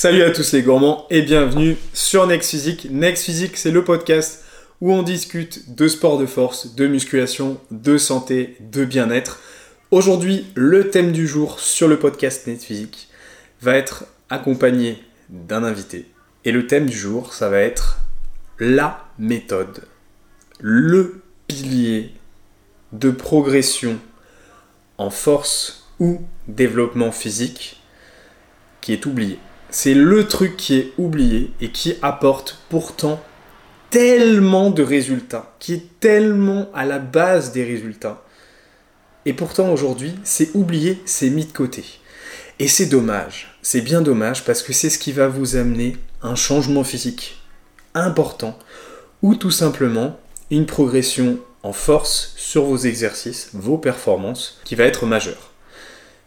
Salut à tous les gourmands et bienvenue sur Next Physique. Next Physique, c'est le podcast où on discute de sport de force, de musculation, de santé, de bien-être. Aujourd'hui, le thème du jour sur le podcast Next Physique va être accompagné d'un invité. Et le thème du jour, ça va être la méthode, le pilier de progression en force ou développement physique qui est oublié. C'est le truc qui est oublié et qui apporte pourtant tellement de résultats, qui est tellement à la base des résultats. Et pourtant aujourd'hui, c'est oublié, c'est mis de côté. Et c'est dommage, c'est bien dommage parce que c'est ce qui va vous amener un changement physique important ou tout simplement une progression en force sur vos exercices, vos performances, qui va être majeure.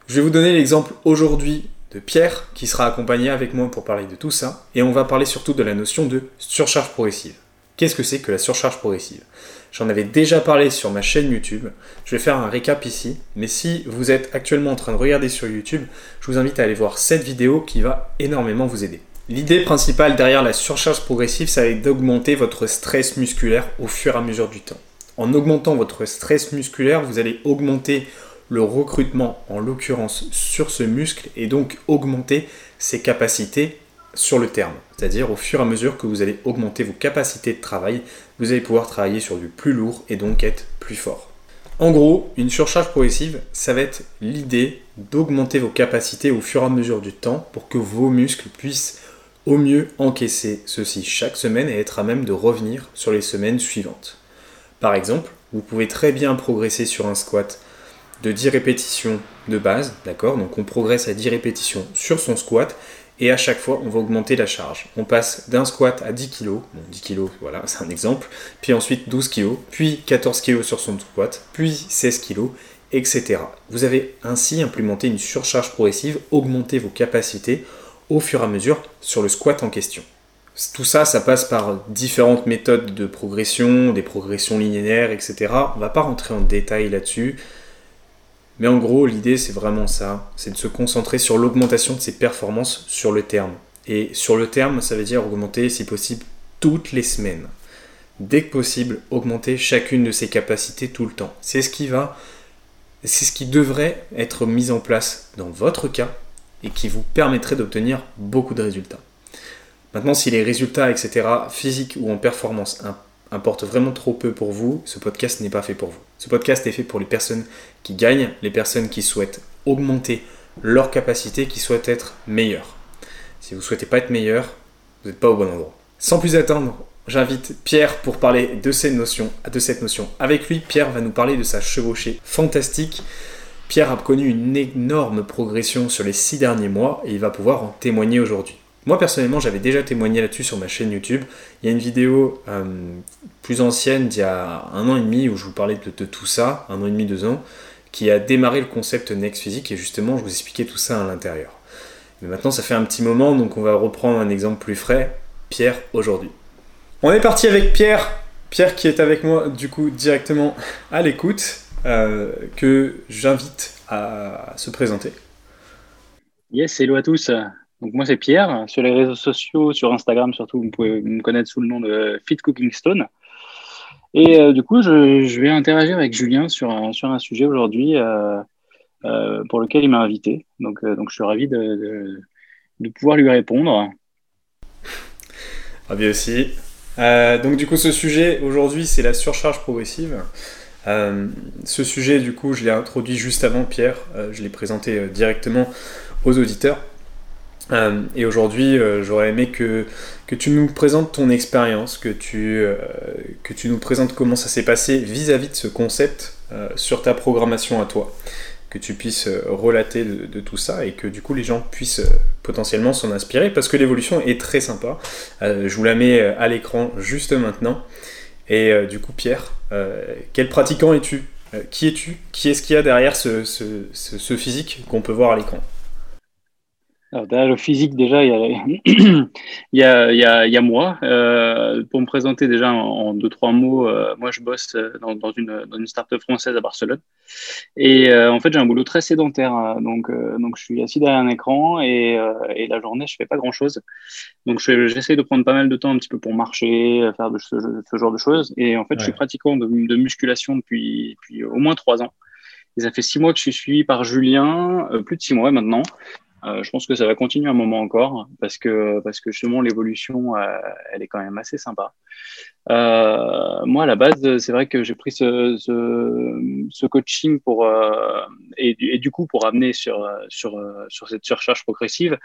Je vais vous donner l'exemple aujourd'hui de Pierre, qui sera accompagné avec moi pour parler de tout ça, et on va parler surtout de la notion de surcharge progressive. Qu'est-ce que c'est que la surcharge progressive? J'en avais déjà parlé sur ma chaîne YouTube, je vais faire un récap ici, mais si vous êtes actuellement en train de regarder sur YouTube, je vous invite à aller voir cette vidéo qui va énormément vous aider. L'idée principale derrière la surcharge progressive, ça va être d'augmenter votre stress musculaire au fur et à mesure du temps. En augmentant votre stress musculaire, vous allez augmenter le recrutement, en l'occurrence sur ce muscle, et donc augmenter ses capacités sur le terme. C'est-à-dire au fur et à mesure que vous allez augmenter vos capacités de travail, vous allez pouvoir travailler sur du plus lourd et donc être plus fort. En gros, une surcharge progressive, ça va être l'idée d'augmenter vos capacités au fur et à mesure du temps pour que vos muscles puissent au mieux encaisser ceci chaque semaine et être à même de revenir sur les semaines suivantes. Par exemple, vous pouvez très bien progresser sur un squat de 10 répétitions de base, d'accord? Donc on progresse à 10 répétitions sur son squat et à chaque fois on va augmenter la charge. On passe d'un squat à 10 kg, bon 10 kg voilà c'est un exemple, puis ensuite 12 kg, puis 14 kg sur son squat, puis 16 kg, etc. Vous avez ainsi implémenté une surcharge progressive, augmenté vos capacités au fur et à mesure sur le squat en question. Tout ça, ça passe par différentes méthodes de progression, des progressions linéaires, etc. On va pas rentrer en détail là-dessus. Mais en gros, l'idée, c'est vraiment ça. C'est de se concentrer sur l'augmentation de ses performances sur le terme. Et sur le terme, ça veut dire augmenter, si possible, toutes les semaines. Dès que possible, augmenter chacune de ses capacités tout le temps. C'est ce qui va, c'est ce qui devrait être mis en place dans votre cas et qui vous permettrait d'obtenir beaucoup de résultats. Maintenant, si les résultats, etc., physiques ou en performance, importent vraiment trop peu pour vous, ce podcast n'est pas fait pour vous. Ce podcast est fait pour les personnes qui gagnent, les personnes qui souhaitent augmenter leur capacité, qui souhaitent être meilleures. Si vous ne souhaitez pas être meilleur, vous n'êtes pas au bon endroit. Sans plus attendre, j'invite Pierre pour parler de cette notion, de cette notion. Avec lui, Pierre va nous parler de sa chevauchée fantastique Pierre a connu une énorme progression sur les six derniers mois et il va pouvoir en témoigner aujourd'hui. Moi personnellement j'avais déjà témoigné là-dessus sur ma chaîne YouTube. Il y a une vidéo euh, plus ancienne d'il y a un an et demi où je vous parlais de, tout ça, un an et demi, deux ans, qui a démarré le concept Next Physique et justement je vous expliquais tout ça à l'intérieur. Mais maintenant ça fait un petit moment donc on va reprendre un exemple plus frais. Pierre aujourd'hui. On est parti avec Pierre. Pierre qui est avec moi du coup directement à l'écoute. Euh, que j'invite à se présenter. Yes, hello à tous. Donc moi c'est Pierre. Sur les réseaux sociaux, sur Instagram surtout, vous pouvez me connaître sous le nom de Fit Cooking Stone. Et euh, du coup, je, vais interagir avec Julien sur un, sur un sujet aujourd'hui euh, pour lequel il m'a invité. Donc, donc je suis ravi de, de, pouvoir lui répondre. Ravi aussi. donc du coup, ce sujet aujourd'hui, c'est la surcharge progressive. Euh, ce sujet, du coup, je l'ai introduit juste avant Pierre, euh, je l'ai présenté euh, directement aux auditeurs. Et aujourd'hui, j'aurais aimé que, tu nous présentes ton expérience, que, tu que tu nous présentes comment ça s'est passé vis-à-vis de ce concept sur ta programmation à toi. Que tu puisses relater de, tout ça et que du coup les gens puissent potentiellement s'en inspirer parce que l'évolution est très sympa. je vous la mets à l'écran juste maintenant. Et euh, du coup, Pierre, euh, quel pratiquant es-tu? Euh, Qui es-tu? Qui est-ce qu'il y a derrière ce, physique qu'on peut voir à l'écran? Alors derrière le physique, déjà, il y a, il y a, il y a, il y a moi. Euh, pour me présenter déjà en, deux, trois mots, euh, moi, je bosse euh, dans, dans, une, dans une start-up française à Barcelone. Et euh, en fait, j'ai un boulot très sédentaire. Hein. Donc, donc je suis assis derrière un écran et, et la journée, je fais pas grand-chose. Donc, j'essaie de prendre pas mal de temps un petit peu pour marcher, faire de ce, ce genre de choses. Et en fait, je suis pratiquant de, de, musculation depuis, depuis au moins trois ans. Et ça fait six mois que je suis suivi par Julien, plus de six mois maintenant. Euh, je pense que ça va continuer un moment encore parce que, parce que justement l'évolution, euh, elle est quand même assez sympa. Euh, moi, à la base, c'est vrai que j'ai pris ce, coaching pour et, du coup pour amener sur cette surcharge progressive,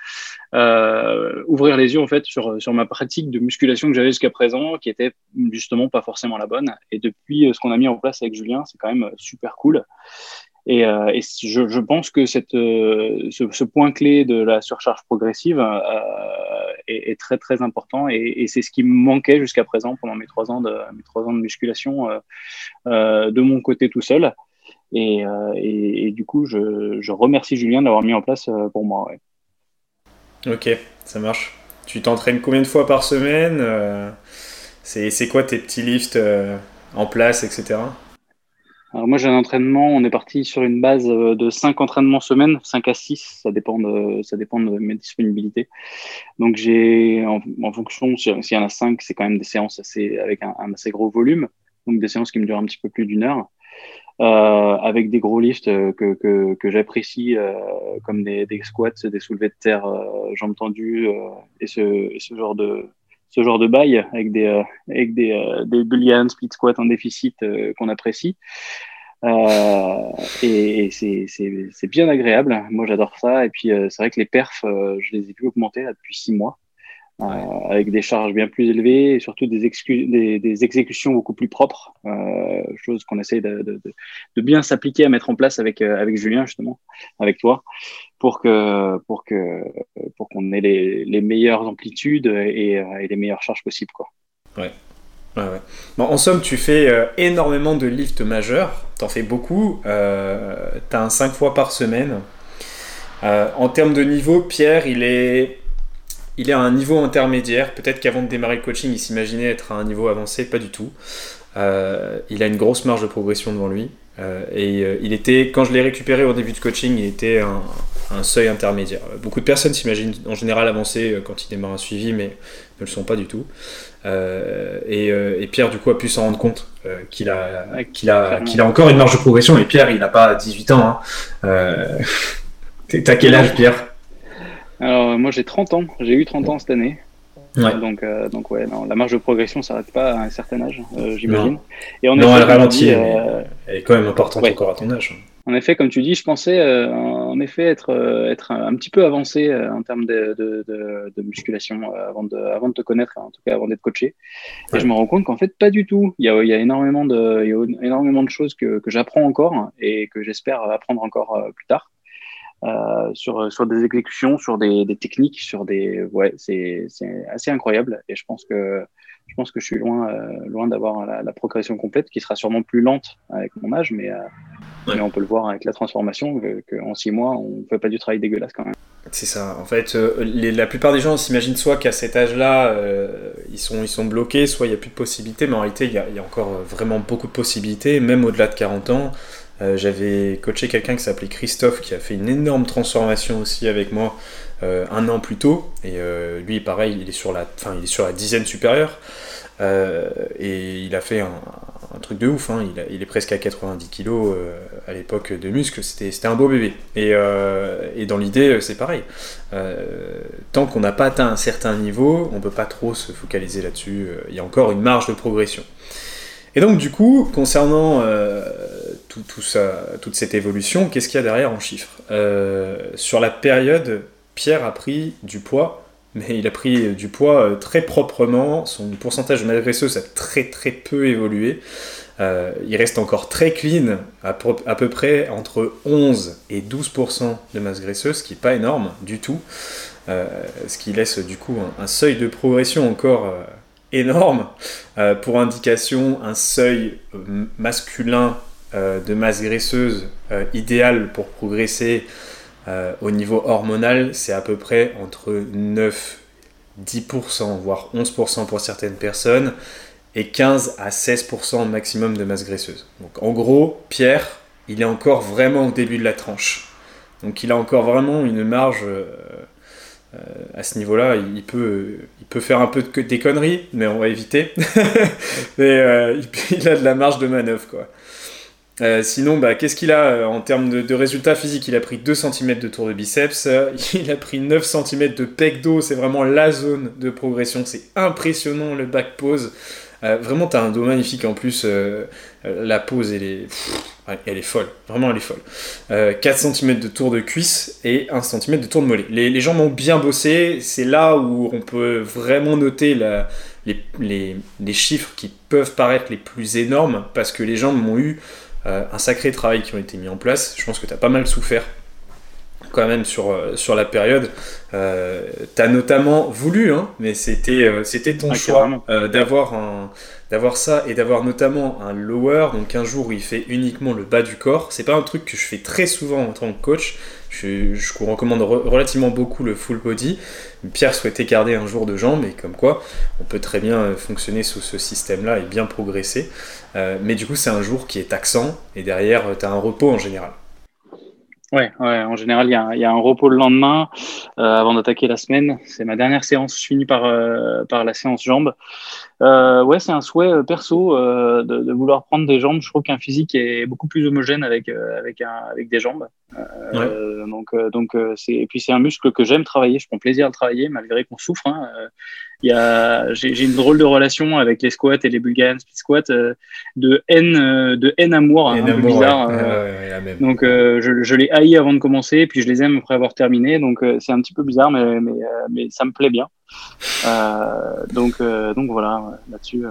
ouvrir les yeux en fait sur sur ma pratique de musculation que j'avais jusqu'à présent, qui était justement pas forcément la bonne. Et depuis ce qu'on a mis en place avec Julien, c'est quand même super cool. Et, euh, je, pense que euh, ce, point clé de la surcharge progressive euh, est, très très important et, c'est ce qui me manquait jusqu'à présent pendant mes trois ans de, mes trois ans de musculation de mon côté tout seul. Et, du coup, je, remercie Julien d'avoir mis en place pour moi. Ok, ça marche. Tu t'entraînes combien de fois par semaine C'est quoi tes petits lifts en place, etc. Alors moi j'ai un entraînement, on est parti sur une base euh, de 5 entraînements semaine, 5 à 6, ça dépend de, ça dépend de mes disponibilités. Donc j'ai, en, fonction, s'il y en a 5, c'est quand même des séances assez, avec un, un, assez gros volume, donc des séances qui me durent un petit peu plus d'une heure, euh, avec des gros lifts euh, que, que, que j'apprécie, euh, comme des, des, squats, des soulevés de terre, euh, jambes tendues, euh, et, ce, et ce genre de, ce genre de bail avec des, euh, avec des, euh, des bullion split squat en déficit euh, qu'on apprécie. Euh, et, et c'est bien agréable. Moi, j'adore ça. Et puis, c'est vrai que les perfs, je les ai pu augmenter là, depuis six mois. Ouais. Euh, avec des charges bien plus élevées et surtout des, des, des exécutions beaucoup plus propres, euh, chose qu'on essaie de, de, de bien s'appliquer à mettre en place avec, euh, avec Julien, justement, avec toi, pour que pour que pour qu'on ait les, les, meilleures amplitudes et, et, les meilleures charges possibles. Quoi. Ouais. Ouais, ouais. Bon, en somme, tu fais euh, énormément de lifts majeurs, t'en fais beaucoup, euh, t'as un 5 fois par semaine. Euh, en termes de niveau, Pierre, il est il est à un niveau intermédiaire. Peut-être qu'avant de démarrer le coaching, il s'imaginait être à un niveau avancé, pas du tout. Euh, il a une grosse marge de progression devant lui. Euh, et euh, il était, quand je l'ai récupéré au début de coaching, il était un, un seuil intermédiaire. Beaucoup de personnes s'imaginent en général avancer quand ils démarrent un suivi, mais ne le sont pas du tout. Et, et, Pierre, du coup, a pu s'en rendre compte qu'il a, qu'il a, qu'il a encore une marge de progression. Et Pierre, il n'a pas 18 ans. Hein. T'as quel âge, Pierre? Alors, moi, j'ai 30 ans. J'ai eu 30 ans cette année. Ouais. Donc, euh, donc ouais, non, la marge de progression s'arrête pas à un certain âge, euh, j'imagine. Et en non, elle ralentit. Euh... Elle est quand même importante ouais. encore à ton âge. En effet, comme tu dis, je pensais euh, en effet être, euh, être un, un, petit peu avancé euh, en termes de, de, de, de musculation avant, de, avant de te connaître, en tout cas avant d'être coaché. Ouais. Et je me rends compte qu'en fait, pas du tout. Il y a, il y a, énormément, de, il y a énormément de choses que, que j'apprends encore et que j'espère apprendre encore plus tard. Euh, sur, sur des exécutions, sur des, des techniques, sur des ouais, c'est assez incroyable et je pense que je pense que je suis loin euh, loin d'avoir la, la, progression complète qui sera sûrement plus lente avec mon âge, mais, euh, ouais. mais on peut le voir avec la transformation qu'en six mois on fait pas du travail dégueulasse quand même. C'est ça. En fait, euh, les, la plupart des gens s'imaginent soit qu'à cet âge-là, euh, ils, sont, ils sont bloqués, soit il n'y a plus de possibilités, mais en réalité, il y, a, il y a encore vraiment beaucoup de possibilités, même au-delà de 40 ans. Euh, J'avais coaché quelqu'un qui s'appelait Christophe qui a fait une énorme transformation aussi avec moi euh, un an plus tôt. Et euh, lui, pareil, il est sur la, il est sur la dizaine supérieure. Et il a fait un, truc de ouf. Hein. Il, est presque à 90 kg à l'époque de muscle. C'était un beau bébé. Et, dans l'idée, c'est pareil. tant qu'on n'a pas atteint un certain niveau, on peut pas trop se focaliser là-dessus. Il y a encore une marge de progression. Et donc, du coup, concernant toute cette évolution, qu'est-ce qu'il y a derrière en chiffres? Euh, Sur la période, Pierre a pris du poids, mais il a pris du poids euh, très proprement. Son pourcentage de masse graisseuse a très très peu évolué. Euh, il reste encore très clean, à, peu, près entre 11 et 12% de masse graisseuse, ce qui n'est pas énorme du tout. Ce qui laisse du coup un, seuil de progression encore énorme. Pour indication, un seuil masculin de masse graisseuse euh, idéal pour progresser, au niveau hormonal, c'est à peu près entre 9, 10%, voire 11% pour certaines personnes, et 15 à 16% maximum de masse graisseuse. Donc en gros, Pierre, il est encore vraiment au début de la tranche. Donc il a encore vraiment une marge euh, euh, à ce niveau-là. Il peut, il peut faire un peu de, des conneries, mais on va éviter. mais euh, il a de la marge de manœuvre, quoi. Sinon, bah, qu'est-ce qu'il a en termes de, résultats physiques? Il a pris 2 cm de tour de biceps, il a pris 9 cm de pec dos, c'est vraiment la zone de progression, c'est impressionnant le back pose. Euh, vraiment, tu as un dos magnifique en plus. Euh, euh, la pose, elle est, elle est folle. Vraiment, elle est folle. 4 cm de tour de cuisse et 1 cm de tour de mollet. Les, jambes ont bien bossé. C'est là où on peut vraiment noter les, les, les, chiffres qui peuvent paraître les plus énormes parce que les jambes ont eu un sacré travail qui ont été mis en place. Je pense que tu as pas mal souffert quand même sur, euh, sur la période. Euh, tu as notamment voulu, hein, mais c'était euh, c'était ton choix d'avoir un d'avoir ça et d'avoir notamment un lower, donc un jour où il fait uniquement le bas du corps. C'est pas un truc que je fais très souvent en tant que coach. Je, je vous recommande relativement beaucoup le full body. Pierre souhaitait garder un jour de jambes et comme quoi on peut très bien fonctionner sous ce système-là et bien progresser. Mais du coup, c'est un jour qui est taxant et derrière, tu as un repos en général. Ouais, ouais, en général, il y a, y a, un repos le lendemain euh, avant d'attaquer la semaine. C'est ma dernière séance, je finis par, euh, par la séance jambes. Euh, ouais, c'est un souhait euh, perso euh, de, de, vouloir prendre des jambes. Je trouve qu'un physique est beaucoup plus homogène avec, avec, un, avec des jambes. Ouais. Donc, donc c'est, et puis c'est un muscle que j'aime travailler, je prends plaisir à le travailler malgré qu'on souffre. Hein il y a, j'ai, une drôle de relation avec les squats et les Bulgarian split squats euh, de haine, euh, de haine amour, hein, un peu bizarre. Euh, donc je, je, les haïs avant de commencer, puis je les aime après avoir terminé. Donc c'est un petit peu bizarre, mais mais, mais ça me plaît bien. donc donc voilà, là-dessus.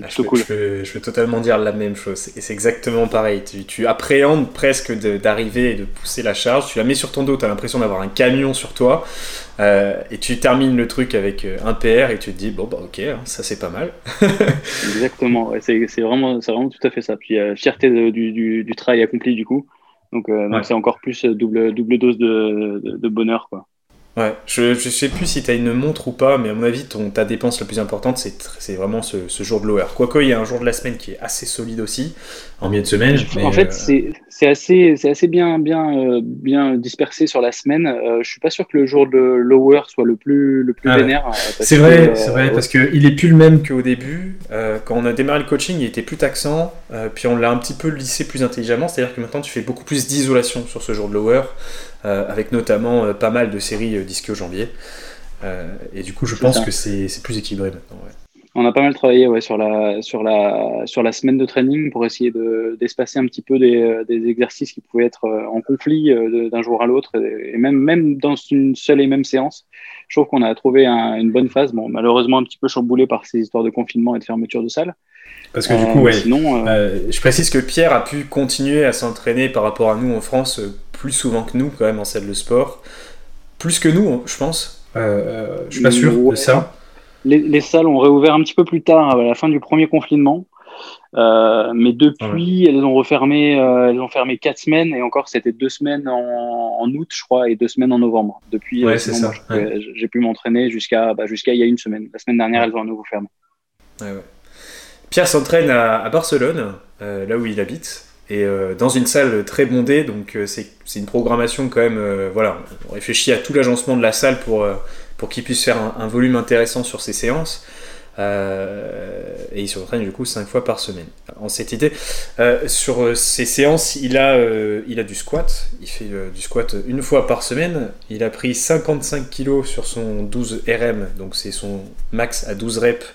Ah, je, cool. je, totalement dire la même chose. Et c'est exactement pareil. Tu, tu appréhendes presque d'arriver et de pousser la charge. Tu la mets sur ton dos, tu as l'impression d'avoir un camion sur toi. Euh, et tu termines le truc avec euh, un PR et tu te dis, bon, bah ok, hein, ça c'est pas mal. exactement. c'est vraiment, vraiment tout à fait ça. Puis euh, fierté du, du, du, travail accompli du coup. Donc c'est encore plus double, double dose de, de, de bonheur. quoi. Ouais, je, je sais plus si tu as une montre ou pas, mais à mon avis, ton, ta dépense la plus importante, c'est vraiment ce, ce, jour de lower. Quoique, il y a un jour de la semaine qui est assez solide aussi, en milieu de semaine. en fait, euh, c'est assez, assez bien, bien, euh, bien dispersé sur la semaine. Euh, je suis pas sûr que le jour de lower soit le plus, le plus ah vénère. C'est vrai, c'est vrai, parce qu'il est plus le même qu'au début. quand on a démarré le coaching, il était plus taxant, puis on l'a un petit peu lissé plus intelligemment, c'est-à-dire que maintenant, tu fais beaucoup plus d'isolation sur ce jour de lower. Euh, avec notamment euh, pas mal de séries euh, disques au janvier. et du coup, je pense que c'est plus équilibré maintenant. On a pas mal travaillé ouais, sur, la, sur, la, sur la semaine de training pour essayer d'espacer un petit peu des, des, exercices qui pouvaient être en conflit d'un jour à l'autre, et même, même dans une seule et même séance. Je trouve qu'on a trouvé une bonne phase, bon, malheureusement un petit peu chamboulé par ces histoires de confinement et de fermeture de salle. Parce que du coup, ouais, sinon, je précise que Pierre a pu continuer à s'entraîner par rapport à nous en France plus souvent que nous quand même en salle de sport. Plus que nous, je pense. Euh, euh je suis pas sûr de ça. Les, salles ont réouvert un petit peu plus tard, à la fin du premier confinement. Euh, mais depuis, elles ont refermé, euh, elles ont fermé quatre semaines et encore c'était deux semaines en, août, je crois, et deux semaines en novembre. Depuis, ouais, c'est ça. J'ai pu m'entraîner jusqu'à bah, jusqu'à il y a une semaine. La semaine dernière, elles ont à nouveau fermé. Pierre s'entraîne à, Barcelone, là où il habite et euh, dans une salle très bondée, donc euh, c'est une programmation quand même, euh, voilà, on réfléchit à tout l'agencement de la salle pour, pour qu'il puisse faire un, volume intéressant sur ses séances. et il s'entraîne du coup 5 fois par semaine. En cette idée, sur ses séances, il a, il a du squat. Il fait du squat une fois par semaine. Il a pris 55 kg sur son 12 RM, donc c'est son max à 12 reps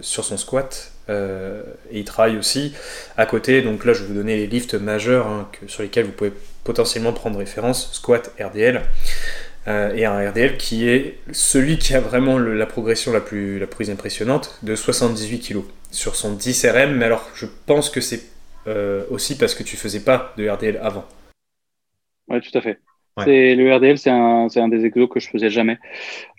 sur son squat. Euh, et il travaille aussi à côté. Donc là, je vais vous donner les lifts majeurs hein, sur lesquels vous pouvez potentiellement prendre référence squat, RDL. Euh, et un RDL qui est celui qui a vraiment la progression la plus, la plus impressionnante de 78 kg sur son 10 RM. Mais alors, je pense que c'est euh, aussi parce que tu faisais pas de RDL avant. Ouais, tout à fait. C'est le RDL, c'est un, un, des exos que je faisais jamais.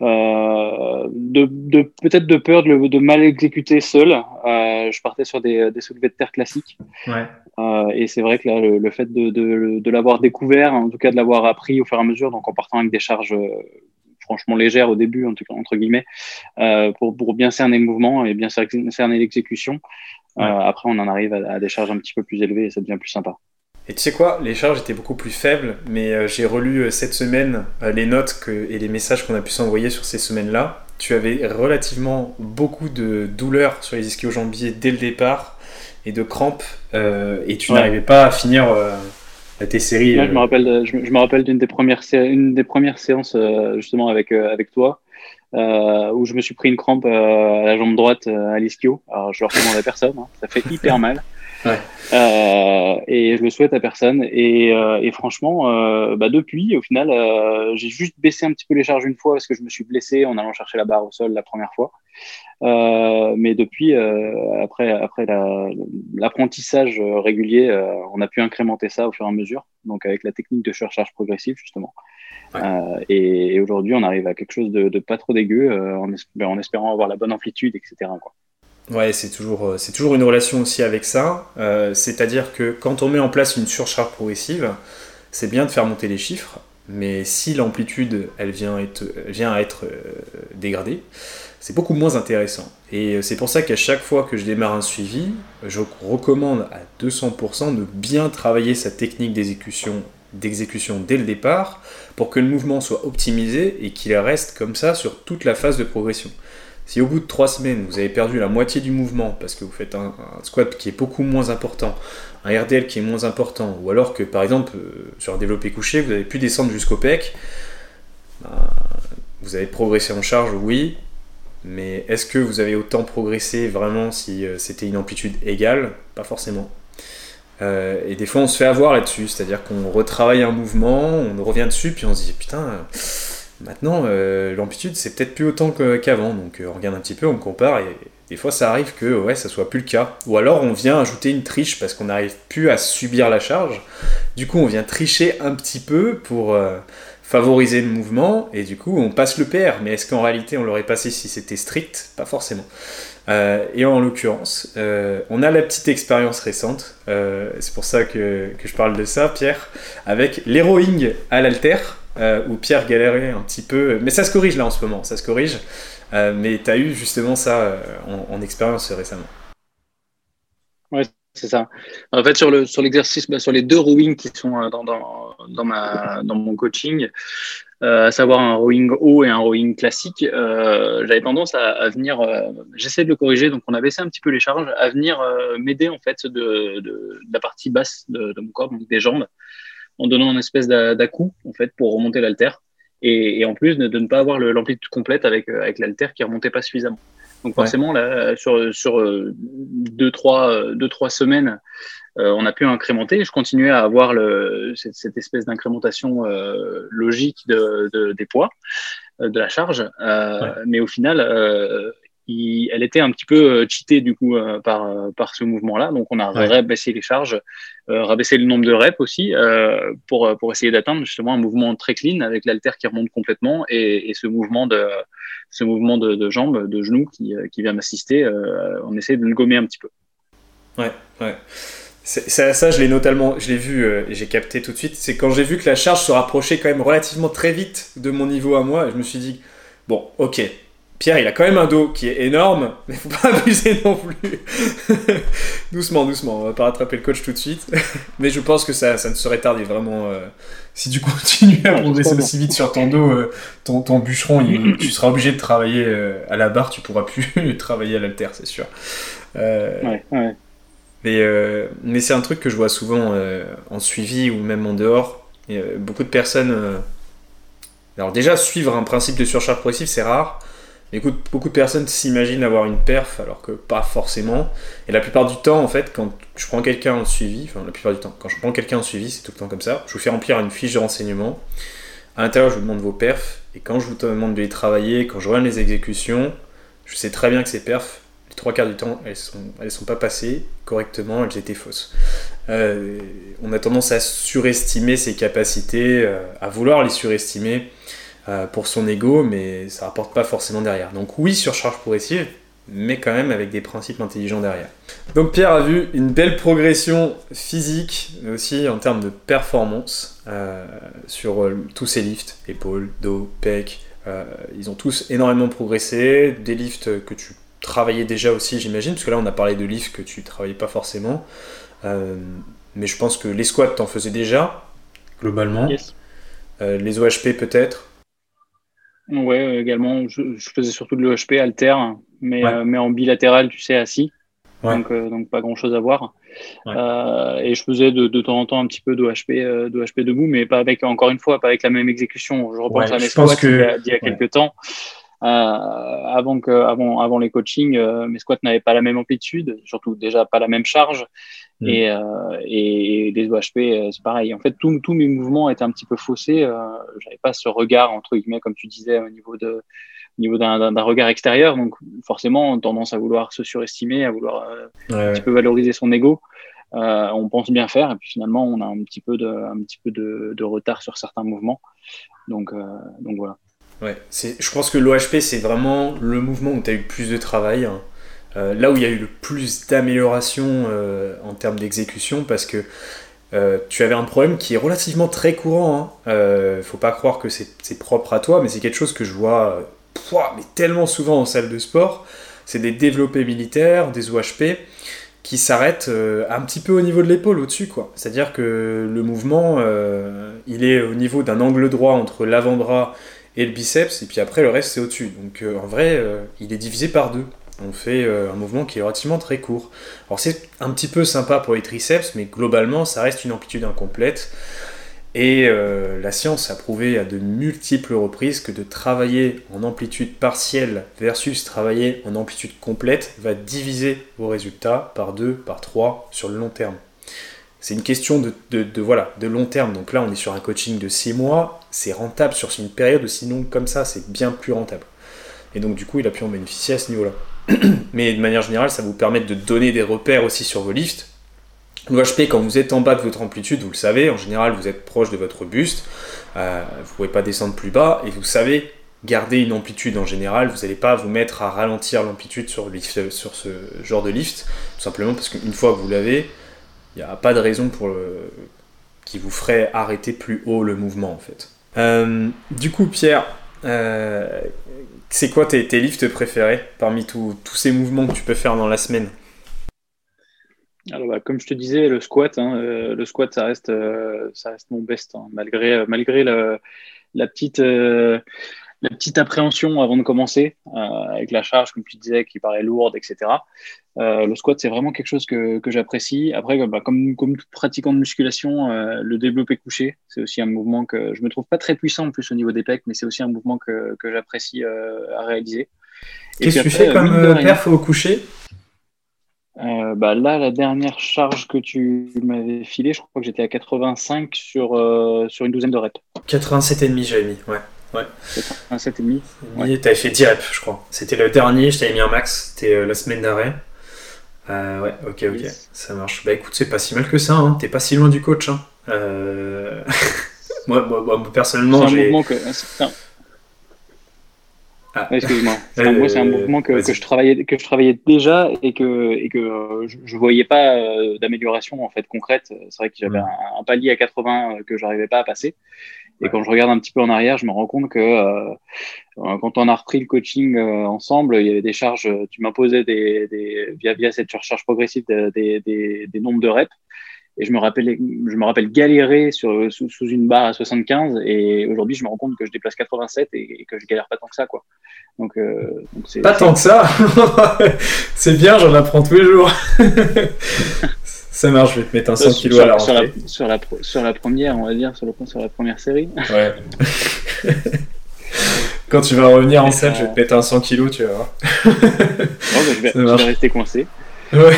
Euh, de, de peut-être de peur de, de, mal exécuter seul. Euh, je partais sur des, des soulevés de terre classiques. Ouais. Euh, et c'est vrai que là, le, fait de, de, de l'avoir découvert, en tout cas de l'avoir appris au fur et à mesure, donc en partant avec des charges euh, franchement légères au début, en tout cas, entre guillemets, euh, pour, pour, bien cerner le mouvement et bien cerner l'exécution. Euh, après, on en arrive à, à, des charges un petit peu plus élevées et ça devient plus sympa. Et tu sais quoi, les charges étaient beaucoup plus faibles, mais euh, j'ai relu euh, cette semaine euh, les notes et les messages qu'on a pu s'envoyer sur ces semaines-là. Tu avais relativement beaucoup de douleurs sur les ischio-jambiers dès le départ et de crampes, et tu n'arrivais pas à finir tes séries. je me rappelle, je, me rappelle d'une des premières, une des premières séances justement avec avec toi. où je me suis pris une crampe à la jambe droite à l'ischio. Alors je le recommande à personne, hein. ça fait hyper mal. Euh, et je le souhaite à personne. Et, euh, et franchement, euh, bah depuis, au final, euh, j'ai juste baissé un petit peu les charges une fois parce que je me suis blessé en allant chercher la barre au sol la première fois. Euh, mais depuis, après, après l'apprentissage régulier, on a pu incrémenter ça au fur et à mesure. Donc avec la technique de surcharge progressive justement. et, et aujourd'hui, on arrive à quelque chose de, de pas trop dégueu en, en, espérant avoir la bonne amplitude, etc. Quoi. Ouais, c'est toujours, euh, c'est toujours une relation aussi avec ça. Euh, c'est-à-dire que quand on met en place une surcharge progressive, c'est bien de faire monter les chiffres, mais si l'amplitude vient, à être euh, dégradée, c'est beaucoup moins intéressant. Et c'est pour ça qu'à chaque fois que je démarre un suivi, je recommande à 200% de bien travailler sa technique d'exécution dès le départ pour que le mouvement soit optimisé et qu'il reste comme ça sur toute la phase de progression. Si au bout de trois semaines, vous avez perdu la moitié du mouvement parce que vous faites un, squat qui est beaucoup moins important, un RDL qui est moins important, ou alors que par exemple euh, sur un développé couché, vous avez pu descendre jusqu'au pec, ben, vous avez progressé en charge, oui, mais est-ce que vous avez autant progressé vraiment si euh, c'était une amplitude égale? Pas forcément. Euh, et des fois on se fait avoir là-dessus, c'est-à-dire qu'on retravaille un mouvement, on revient dessus, puis on se dit putain Maintenant, euh, l'amplitude, c'est peut-être plus autant qu'avant. Donc, euh, on regarde un petit peu, on compare, et des fois, ça arrive que ouais, ça soit plus le cas. Ou alors, on vient ajouter une triche parce qu'on n'arrive plus à subir la charge. Du coup, on vient tricher un petit peu pour euh, favoriser le mouvement, et du coup, on passe le PR. Mais est-ce qu'en réalité, on l'aurait passé si c'était strict? Pas forcément. et en l'occurrence, on a la petite expérience récente, c'est pour ça que, que, je parle de ça, Pierre, avec l'heroing à l'alter. Euh, où Pierre galérait un petit peu. Mais ça se corrige là en ce moment, ça se corrige. Euh, mais tu as eu justement ça euh, en, expérience récemment. Ouais, c'est ça. En fait, sur, le, sur l'exercice, bah, sur les deux rowing qui sont dans, dans, dans, ma, dans mon coaching, à savoir un rowing haut et un rowing classique, j'avais tendance à, venir, j'essaie de le corriger, donc on a baissé un petit peu les charges, à venir m'aider en fait de, de, la partie basse de, mon corps, donc des jambes, en donnant une espèce d'à-coup en fait pour remonter l'alter et, en plus de, ne pas avoir l'amplitude complète avec euh, avec l'alter qui remontait pas suffisamment. Donc forcément là sur sur euh, deux trois euh, deux trois semaines on a pu incrémenter. Je continuais à avoir le, cette, espèce d'incrémentation logique de, des poids, de la charge. Mais au final, elle était un petit peu cheatée du coup par, par ce mouvement-là. Donc on a rabaissé les charges, rabaissé le nombre de reps aussi pour, pour essayer d'atteindre justement un mouvement très clean avec l'alter qui remonte complètement et, ce mouvement de ce mouvement de, jambes, de genoux qui, qui vient m'assister. on essaie de le gommer un petit peu. Ouais, ouais. Ça, ça, je l'ai notamment, je l'ai vu et j'ai capté tout de suite. C'est quand j'ai vu que la charge se rapprochait quand même relativement très vite de mon niveau à moi, je me suis dit, bon, ok, Pierre, il a quand même un dos qui est énorme, mais faut pas abuser non plus. doucement, doucement, on va pas rattraper le coach tout de suite. mais je pense que ça, ça ne serait tardé vraiment. Euh, si tu continues à progresser aussi vite sur ton dos, euh, ton, ton, bûcheron, tu seras obligé de travailler euh, à la barre, tu pourras plus travailler à l'alter, c'est sûr. ouais, ouais. Mais, mais c'est un truc que je vois souvent en suivi ou même en dehors. Et, beaucoup de personnes. Alors, déjà, suivre un principe de surcharge progressive, c'est rare. Écoute, beaucoup de personnes s'imaginent avoir une perf alors que pas forcément. Et la plupart du temps, en fait, quand je prends quelqu'un en suivi, enfin la plupart du temps, quand je prends quelqu'un en suivi, c'est tout le temps comme ça. Je vous fais remplir une fiche de renseignement. À l'intérieur, je vous demande vos perfs. Et quand je vous demande de les travailler, quand je regarde les exécutions, je sais très bien que ces perfs, les trois quarts du temps, elles sont, elles sont pas passées correctement, elles étaient fausses. on a tendance à surestimer ses capacités, à vouloir les surestimer pour son ego, mais ça rapporte pas forcément derrière. Donc oui, surcharge progressive, mais quand même avec des principes intelligents derrière. Donc Pierre a vu une belle progression physique, mais aussi en termes de performance euh, sur euh, tous ces lifts, épaules, dos, pec. Euh, ils ont tous énormément progressé, des lifts que tu travaillais déjà aussi, j'imagine, parce que là on a parlé de lifts que tu travaillais pas forcément. mais je pense que les squats t'en faisais déjà, globalement. les OHP peut-être. Ouais, également, je, faisais surtout de l'OHP alter, mais, euh, mais en bilatéral, tu sais, assis. Donc, euh, donc pas grand chose à voir. Euh, et je faisais de, de, temps en temps un petit peu d'OHP, d'OHP debout, mais pas avec, encore une fois, pas avec la même exécution. Je repense à mes squats que... il y a, quelques temps. avant, que, avant, avant les coachings, mes squats n'avaient pas la même amplitude, surtout déjà pas la même charge. Mm. Et, euh, et, les OHP, euh, c'est pareil. En fait, tous mes mouvements étaient un petit peu faussés. Euh, J'avais pas ce regard, entre guillemets, comme tu disais, au niveau de niveau d'un regard extérieur. Donc, forcément, on tendance à vouloir se surestimer, à vouloir euh, un petit peu valoriser son ego. Euh, on pense bien faire, et puis finalement, on a un petit peu de, un petit peu de, de retard sur certains mouvements. Donc, euh, donc voilà. Ouais, je pense que l'OHP, c'est vraiment le mouvement où tu as eu plus de travail. Hein. Euh, là où il y a eu le plus d'amélioration euh, en termes d'exécution, parce que euh, tu avais un problème qui est relativement très courant. Hein. faut pas croire que c'est propre à toi, mais c'est quelque chose que je vois tellement souvent en salle de sport. C'est des développés militaires, des OHP, qui s'arrêtent un petit peu au niveau de l'épaule, au-dessus. quoi. C'est-à-dire que le mouvement, il est au niveau d'un angle droit entre l'avant-bras et le biceps, et puis après le reste c'est au-dessus. Donc en vrai, il est divisé par deux on fait euh, un mouvement qui est relativement très court. Alors c'est un petit peu sympa pour les triceps, mais globalement ça reste une amplitude incomplète. Et euh, la science a prouvé à de multiples reprises que de travailler en amplitude partielle versus travailler en amplitude complète va diviser vos résultats par 2, par 3 sur le long terme. C'est une question de, voilà, de long terme. Donc là, on est sur un coaching de 6 mois. C'est rentable sur une période, sinon comme ça, c'est bien plus rentable. Et donc du coup, il a pu en bénéficier à ce niveau-là. mais de manière générale, ça vous permet de donner des repères aussi sur vos lifts. L'OHP, quand vous êtes en bas de votre amplitude, vous le savez, en général, vous êtes proche de votre buste, euh, vous ne pouvez pas descendre plus bas, et vous savez garder une amplitude en général, vous n'allez pas vous mettre à ralentir l'amplitude sur, sur ce genre de lift, tout simplement parce qu'une fois que vous l'avez, il n'y a pas de raison pour qui vous ferait arrêter plus haut le mouvement en fait. Euh, du coup, Pierre, euh, c'est quoi tes, lifts préférés parmi tous ces mouvements que tu peux faire dans la semaine? Alors, bah, comme je te disais, le squat, hein, euh, le squat, ça reste, euh, ça reste mon best, hein, malgré, malgré la petite, la petite appréhension avant de commencer, euh, avec la charge, comme tu disais, qui paraît lourde, etc. Euh, le squat, c'est vraiment quelque chose que, que j'apprécie. Après, bah, comme, comme tout pratiquant de musculation, euh, le développé couché, c'est aussi un mouvement que je me trouve pas très puissant en plus au niveau des pecs, mais c'est aussi un mouvement que, que j'apprécie à réaliser. Qu'est-ce que tu fais comme perf au coucher? Euh, bah là, la dernière charge que tu m'avais filée, je crois que j'étais à 85 sur, sur une douzaine de reps. 87,5 j'avais mis, ouais. Ouais. Un 7,5. Ouais. T'avais fait 10 reps, je crois. C'était le dernier, je t'avais mis un max. C'était euh, la semaine d'arrêt. Euh, ouais, ok, ok. Ça marche. Bah écoute, c'est pas si mal que ça. Hein. T'es pas si loin du coach. Hein. Euh... moi, moi, moi, personnellement, j'ai. Que... Ah. Excuse-moi. moi, c'est un mouvement que, que, je travaillais, que je travaillais déjà et que, et que euh, je, je voyais pas euh, d'amélioration en fait concrète. C'est vrai que j'avais un, un, palier à 80 que j'arrivais pas à passer. Et quand je regarde un petit peu en arrière, je me rends compte que euh, quand on a repris le coaching euh, ensemble, il y avait des charges, tu m'imposais des, des, via, via cette surcharge progressive des, des, des, nombres de reps. Et je me rappelle, je me rappelle galérer sur, sous, sous une barre à 75. Et aujourd'hui, je me rends compte que je déplace 87 et, que je galère pas tant que ça, quoi. Donc, euh, donc pas tant que ça. c'est bien, j'en apprends tous les jours. Ça marche, je vais te mettre un 100 kg à la sur la, sur la, sur, la, première, on va dire, sur, le, sur la première série. Ouais. Quand tu vas revenir en salle, je vais te mettre un 100 kg, tu vas voir. non, je, vais, je vais rester coincé. Ouais.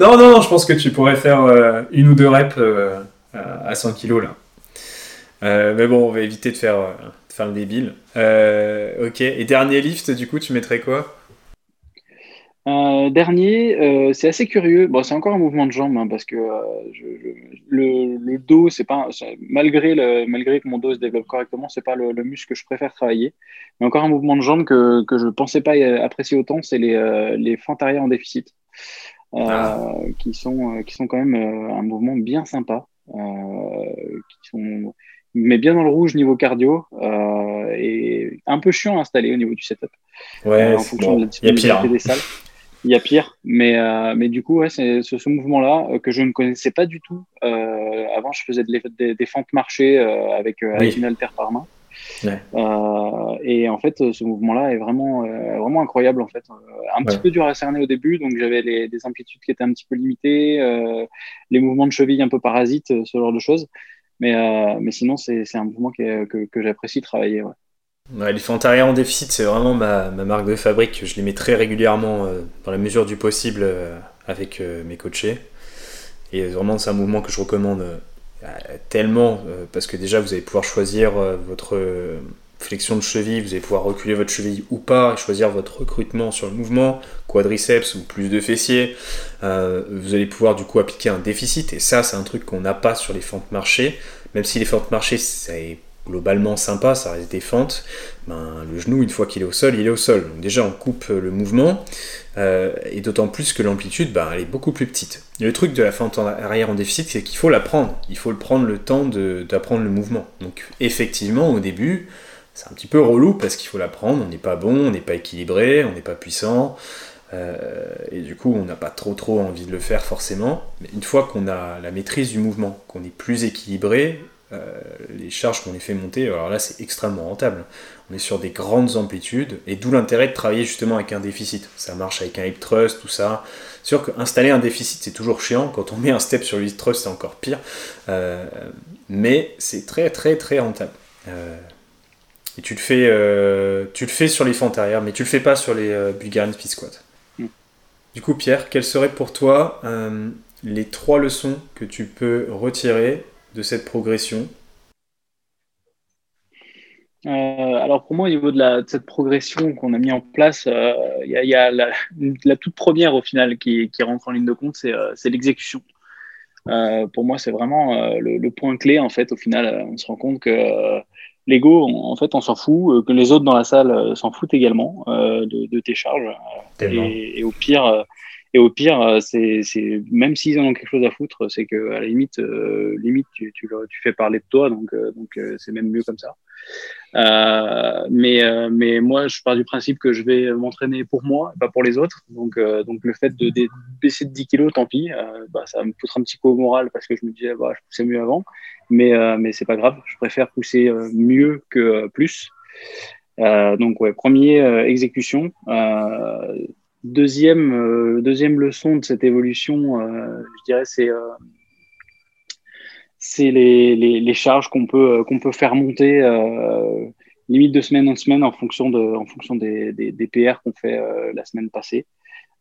non, non, non, je pense que tu pourrais faire euh, une ou deux reps euh, à 100 kg là. Euh, mais bon, on va éviter de faire, de faire le débile. ok, et dernier lift, du coup, tu mettrais quoi? Euh, dernier, euh, c'est assez curieux. Bon, c'est encore un mouvement de jambe hein, parce que euh, je, le, le, dos, c'est pas malgré le, malgré que mon dos se développe correctement, c'est pas le, le, muscle que je préfère travailler. Mais encore un mouvement de jambe que que je pensais pas apprécier autant, c'est les les fentes arrière en déficit, ah. qui sont qui sont quand même un mouvement bien sympa, qui sont mais bien dans le rouge niveau cardio et un peu chiant à installer au niveau du setup. Ouais, en fonction de la. Hein. des salles il y a pire. Mais, euh, mais du coup, ouais, c'est ce, ce mouvement-là euh, que je ne connaissais pas du tout. Euh, avant, je faisais des, des, fentes marchées euh, avec, euh, avec, une haltère par main. Ouais. et en fait, ce mouvement-là est vraiment, vraiment incroyable. En fait, un petit peu dur à cerner au début, donc j'avais des amplitudes qui étaient un petit peu limitées, les mouvements de cheville un peu parasites, ce genre de choses. Mais, mais sinon, c'est un mouvement que, que, que j'apprécie travailler. Ouais. Ouais, les fentes arrière en déficit, c'est vraiment ma, ma, marque de fabrique. Je les mets très régulièrement euh, dans la mesure du possible euh, avec euh, mes coachés. Et vraiment, c'est un mouvement que je recommande tellement parce que déjà, vous allez pouvoir choisir votre flexion de cheville, vous allez pouvoir reculer votre cheville ou pas et choisir votre recrutement sur le mouvement, quadriceps ou plus de fessiers. vous allez pouvoir du coup appliquer un déficit et ça, c'est un truc qu'on n'a pas sur les fentes marchées. Même si les fentes marchées, c'est globalement sympa, ça reste des fentes, ben, le genou, une fois qu'il est au sol, il est au sol. Déjà, on coupe le mouvement, euh, et d'autant plus que l'amplitude, ben, elle est beaucoup plus petite. le truc de la fente arrière en déficit, c'est qu'il faut l'apprendre. Il faut prendre le temps d'apprendre le mouvement. Donc effectivement, au début, c'est un petit peu relou parce qu'il faut l'apprendre. On n'est pas bon, on n'est pas équilibré, on n'est pas puissant. Euh, et du coup, on n'a pas trop trop envie de le faire forcément. Mais une fois qu'on a la maîtrise du mouvement, qu'on est plus équilibré, euh, les charges qu'on les fait monter, alors là c'est extrêmement rentable. On est sur des grandes amplitudes, et d'où l'intérêt de travailler justement avec un déficit. Ça marche avec un hip thrust, tout ça. C'est sûr qu'installer un déficit c'est toujours chiant, quand on met un step sur le hip thrust c'est encore pire, euh, mais c'est très très très rentable. Euh, et tu le, fais, tu le fais sur les fentes arrière, mais tu le fais pas sur les Bulgarian Speed Squat. Mm. Du coup, Pierre, quelles seraient pour toi les trois leçons que tu peux retirer de cette progression euh, alors pour moi, au niveau de, la, cette progression qu'on a mis en place, euh, il y, a, la, toute première au final qui, rentre en ligne de compte, c'est euh, l'exécution. pour moi, c'est vraiment le, point clé en fait. Au final, on se rend compte que l'ego, en fait, on s'en fout, que les autres dans la salle s'en foutent également de, tes charges. Et, et, au pire, et au pire, euh, c'est, même s'ils en ont quelque chose à foutre, c'est que à la limite, euh, limite tu, fais parler de toi, donc euh, c'est même mieux comme ça. mais moi, je pars du principe que je vais m'entraîner pour moi, pas pour les autres. Donc donc le fait de, baisser de 10 kilos, tant pis, bah, ça me poussera un petit coup au moral parce que je me disais bah, je poussais mieux avant, mais mais c'est pas grave. Je préfère pousser mieux que plus. donc ouais, premier exécution. Deuxième, euh, deuxième leçon de cette évolution, euh, je dirais, c'est euh, les, les, les, charges qu'on peut, qu'on peut faire monter limite de semaine en semaine en fonction, de, en fonction des, des, des PR qu'on fait la semaine passée.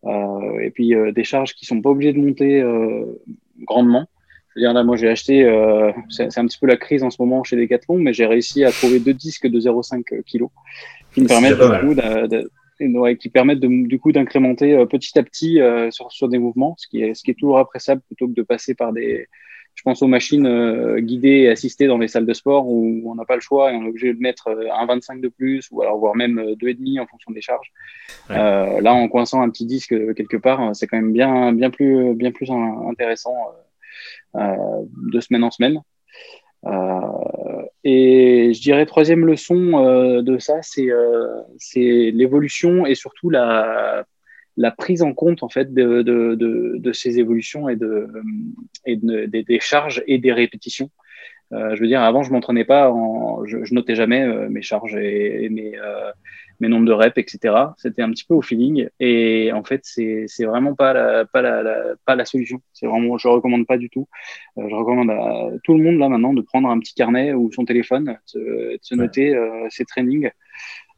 et puis des charges qui sont pas obligées de monter grandement. Je veux dire, là, moi, j'ai acheté, c'est un petit peu la crise en ce moment chez Decathlon, mais j'ai réussi à trouver deux disques de 0,5 kg qui me permettent de, qui permettent de, du coup d'incrémenter euh, petit à petit euh, sur, sur, des mouvements, ce qui est, ce qui est toujours appréciable plutôt que de passer par des, je pense aux machines euh, guidées et assistées dans les salles de sport où on n'a pas le choix et on est obligé de mettre un 25 de plus ou alors voire même deux et demi en fonction des charges. Euh, là, en coinçant un petit disque quelque part, c'est quand même bien, bien plus, bien plus intéressant euh, de semaine en semaine. Et je dirais troisième leçon euh, de ça, c'est euh, c'est l'évolution et surtout la, prise en compte en fait de, ces évolutions et, de, de, des charges et des répétitions. Euh, je veux dire, avant, je m'entraînais pas, je, je, notais jamais euh, mes charges et, mes, euh, mes nombres de reps, etc. C'était un petit peu au feeling. Et en fait, c'est vraiment pas la, pas la, pas la solution. C'est vraiment, je recommande pas du tout. Euh, je recommande à tout le monde là maintenant de prendre un petit carnet ou son téléphone, de, se noter euh, ses trainings.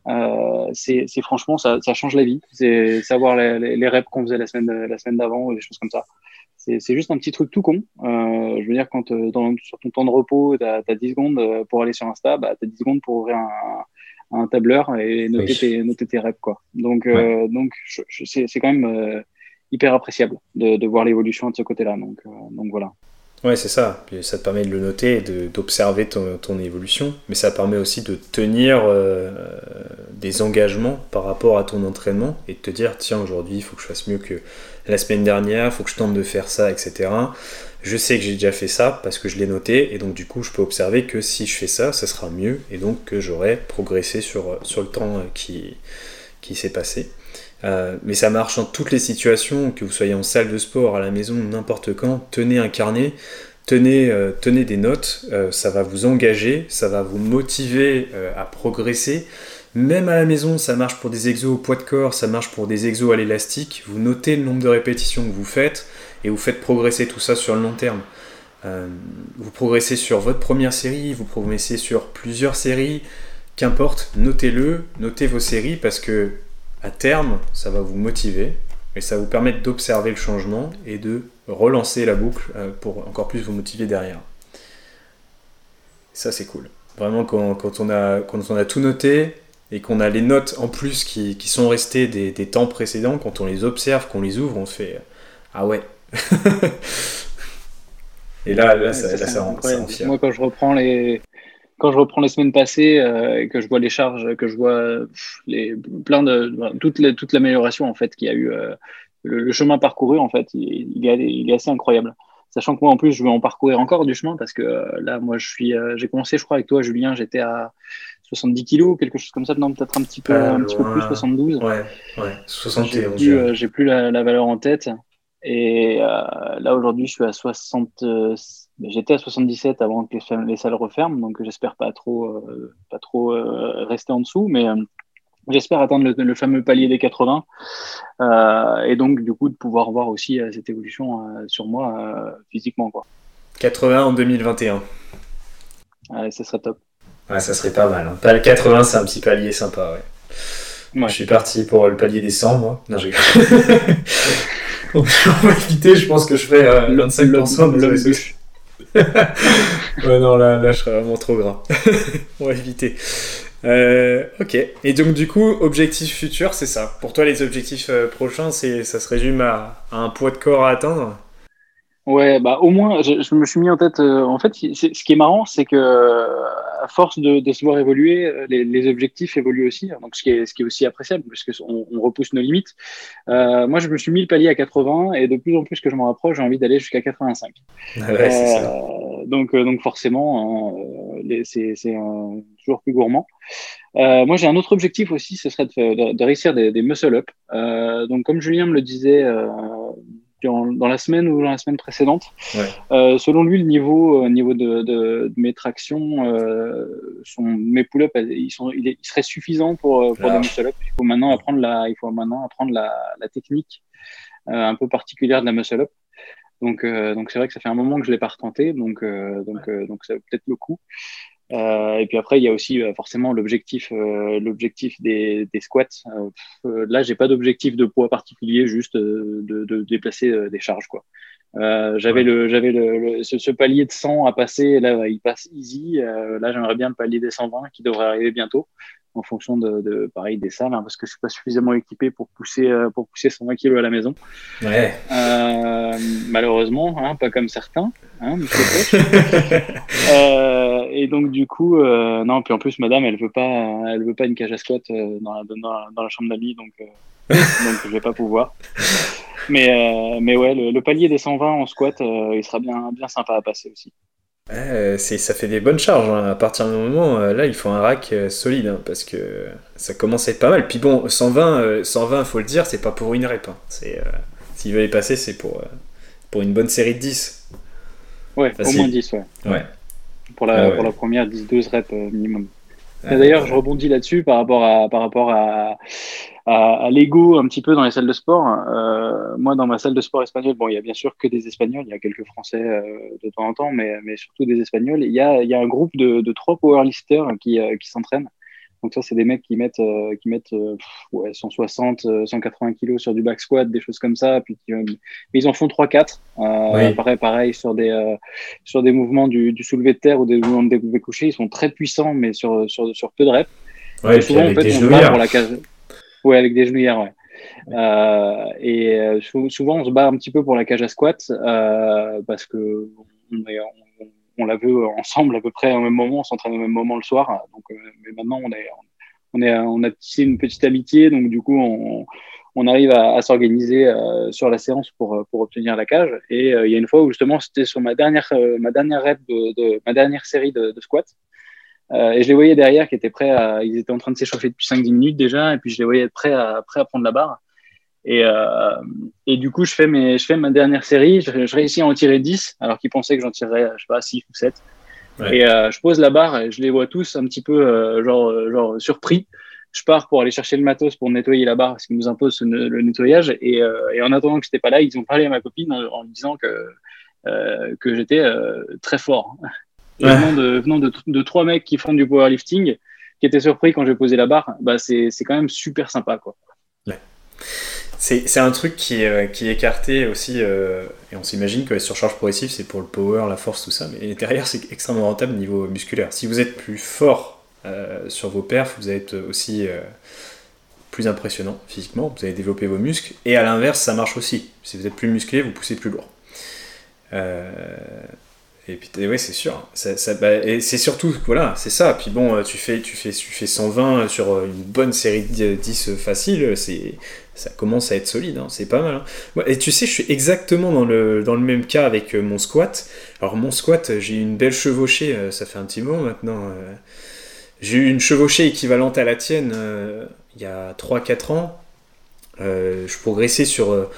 Euh, c'est franchement, ça, ça, change la vie. C'est savoir les, les, reps qu'on faisait la semaine, la semaine d'avant, des choses comme ça. C'est juste un petit truc tout con. Euh, je veux dire, quand dans, sur ton temps de repos, tu as, as, 10 secondes pour aller sur Insta, bah, tu as 10 secondes pour ouvrir un, un tableur et noter, tes, noter tes reps. Quoi. Donc, donc c'est quand même hyper appréciable de, de voir l'évolution de ce côté-là. Donc, donc voilà. Ouais, c'est ça. Puis ça te permet de le noter et d'observer ton, ton, évolution. Mais ça permet aussi de tenir euh, des engagements par rapport à ton entraînement et de te dire tiens, aujourd'hui, il faut que je fasse mieux que la semaine dernière, il faut que je tente de faire ça, etc. Je sais que j'ai déjà fait ça parce que je l'ai noté et donc du coup, je peux observer que si je fais ça, ça sera mieux et donc que j'aurai progressé sur, sur le temps qui, qui s'est passé. Euh, mais ça marche dans toutes les situations, que vous soyez en salle de sport, à la maison, n'importe quand. Tenez un carnet, tenez, euh, tenez des notes, euh, ça va vous engager, ça va vous motiver à progresser. Même à la maison, ça marche pour des exos au poids de corps, ça marche pour des exos à l'élastique. Vous notez le nombre de répétitions que vous faites et vous faites progresser tout ça sur le long terme. vous progressez sur votre première série, vous progressez sur plusieurs séries, qu'importe, notez-le, notez vos séries parce que à terme, ça va vous motiver et ça va vous permettre d'observer le changement et de relancer la boucle euh, pour encore plus vous motiver derrière. Ça, c'est cool. Vraiment, quand, on a, quand on a tout noté et qu'on a les notes en plus qui, sont restées des, temps précédents, quand on les observe, qu'on les ouvre, on fait Ah ouais Et là, là, ça, ça, rend, Moi, quand je reprends les, quand je reprends les semaines passées euh, et que je vois les charges, que je vois les, plein de toute, toute l'amélioration en fait qu'il y a eu, euh, le, chemin parcouru en fait, il, il, est, il, est, assez incroyable. Sachant que moi en plus je veux en parcourir encore du chemin parce que euh, là moi je suis, j'ai commencé je crois avec toi Julien, j'étais à 70 kilos, quelque chose comme ça, non peut-être un petit peu, un petit peu plus, 72. Ouais, ouais, 71. J'ai plus, la, la, valeur en tête. Et là aujourd'hui je suis à 60 J'étais à 77 avant que les, salles referment, donc j'espère pas trop, euh, pas trop euh, rester en dessous, mais euh, j'espère atteindre le, fameux palier des 80 et donc du coup de pouvoir voir aussi cette évolution sur moi physiquement quoi. 80 en 2021. Ouais, ça serait top. Ouais, ça serait pas mal. Hein. 80, c'est un petit palier sympa, ouais. Je suis parti pour le palier des 100, moi. Non, j'ai. on va éviter, je pense que je ferai 25% de le, ouais, non, là, là, je serais vraiment trop gras. On va éviter. Euh, ok. Et donc, du coup, objectif futur, c'est ça. Pour toi, les objectifs euh, prochains, c'est, ça se résume à, un poids de corps à atteindre Ouais, bah au moins, je, me suis mis en tête. Euh, en fait, ce qui est marrant, c'est que à force de, de se voir évoluer, les, les, objectifs évoluent aussi. Donc, ce qui est, ce qui est aussi appréciable, puisque on, repousse nos limites. Euh, moi, je me suis mis le palier à 80, et de plus en plus que je m'en rapproche, j'ai envie d'aller jusqu'à 85. Ouais, ça. donc, donc forcément, c'est toujours plus gourmand. Euh, moi, j'ai un autre objectif aussi, ce serait de, de, réussir des, des muscle-up. Euh, donc, comme Julien me le disait euh, dans, dans, la semaine ou dans la semaine précédente, ouais. Euh, selon lui, le niveau, niveau de, de, de mes tractions, euh, mes pull-ups, ils, sont, il, est, il, serait suffisant pour, pour ah. des muscle-up. Il faut maintenant apprendre la, il faut maintenant apprendre la, la technique un peu particulière de la muscle-up. Donc, donc c'est vrai que ça fait un moment que je l'ai pas retenté, donc, donc, donc ça vaut peut-être le coup. Euh, et puis après, il y a aussi euh, forcément l'objectif, euh, l'objectif des, des squats. Euh, là, j'ai pas d'objectif de poids particulier, juste de, de déplacer des charges, quoi. j'avais le, j'avais le, ce, ce, palier de 100 à passer. Là, il passe easy. là, j'aimerais bien le palier des 120 qui devrait arriver bientôt en fonction de, de pareil des salles hein, parce que je suis pas suffisamment équipé pour pousser euh, pour pousser 120 kg à la maison. Ouais. euh, malheureusement hein, pas comme certains hein, euh, et donc du coup euh, non puis en plus madame elle veut pas elle veut pas une cage à squat euh, dans la, dans, dans la chambre d'amis donc donc je vais pas pouvoir. Mais mais ouais le, le, palier des 120 en squat il sera bien bien sympa à passer aussi Ouais, ça fait des bonnes charges. Hein. À partir d'un moment, euh, là, il faut un rack euh, solide hein, parce que ça commence à être pas mal. Puis bon, 120, 120 faut le dire, c'est pas pour une rep. Hein. Euh, s'il veut les passer, c'est pour, pour une bonne série de 10. Ouais, au moins 10, ouais. ouais. Pour, la, ah ouais. pour la première, 10-12 reps minimum. D'ailleurs, je rebondis là-dessus par rapport à, par rapport à, à, à l'ego un petit peu dans les salles de sport. Euh, moi, dans ma salle de sport espagnole, bon, il y a bien sûr que des Espagnols, il y a quelques Français euh, de temps en temps, mais, mais surtout des Espagnols. Il y a, il y a un groupe de, de trois powerlifters qui, euh, qui s'entraînent. Donc ça, c'est des mecs qui mettent, euh, qui mettent euh, ouais, 160, 180 kilos sur du back squat, des choses comme ça. Puis, euh, mais ils en font 3-4. Oui. Pareil, pareil sur des, sur des mouvements du, du soulevé de terre ou des mouvements de couché. Ils sont très puissants, mais sur, sur, sur peu de reps. Ouais, souvent, en fait, on bat pour la cage. Ouais, avec des genouillères, ouais. Euh, et euh, souvent, on se bat un petit peu pour la cage à squat euh, parce que on, on, on l'a vu ensemble à peu près au même moment, on s'entraîne au même moment le soir. Donc, mais maintenant, on est, on est, on a tissé une petite amitié, donc du coup, on, on arrive à, à s'organiser sur la séance pour, pour obtenir la cage. Et il y a une fois où justement, c'était sur ma dernière, ma dernière rep de, de, ma dernière série de, de squats. Euh, et je les voyais derrière qui étaient prêts à, ils étaient en train de s'échauffer depuis 5-10 minutes déjà, et puis je les voyais être prêts à, prêts à prendre la barre. Et, euh, et du coup, je fais, mes, je fais ma dernière série, je, je réussis à en tirer 10, alors qu'ils pensaient que j'en tirerais, je sais pas, 6 ou 7. Ouais. Et euh, je pose la barre et je les vois tous un petit peu euh, genre, genre surpris. Je pars pour aller chercher le matos pour nettoyer la barre parce qu'ils nous imposent le, le nettoyage. Et, euh, et, en attendant que j'étais pas là, ils ont parlé à ma copine en, en lui disant que, euh, que j'étais très fort. Et venant, de, venant de, de, trois mecs qui font du powerlifting, qui étaient surpris quand j'ai posé la barre, bah c'est quand même super sympa. quoi. Ouais. C'est un truc qui est, qui est écarté aussi, euh, et on s'imagine que la surcharge progressive, c'est pour le power, la force, tout ça, mais derrière, c'est extrêmement rentable au niveau musculaire. Si vous êtes plus fort euh, sur vos perfs, vous être aussi euh, plus impressionnant physiquement, vous allez développer vos muscles, et à l'inverse, ça marche aussi. Si vous êtes plus musclé, vous poussez plus lourd. Euh, et puis, ouais, c'est sûr. Bah, et c'est surtout, voilà, c'est ça. Puis bon, tu fais, tu, fais, tu fais 120 sur une bonne série de 10 facile, c'est, ça commence à être solide, hein, c'est pas mal. Hein. Et tu sais, je suis exactement dans le, dans le même cas avec mon squat. Alors, mon squat, j'ai eu une belle chevauchée, ça fait un petit moment maintenant. J'ai eu une chevauchée équivalente à la tienne euh, il y a 3-4 ans. Euh, je progressais sur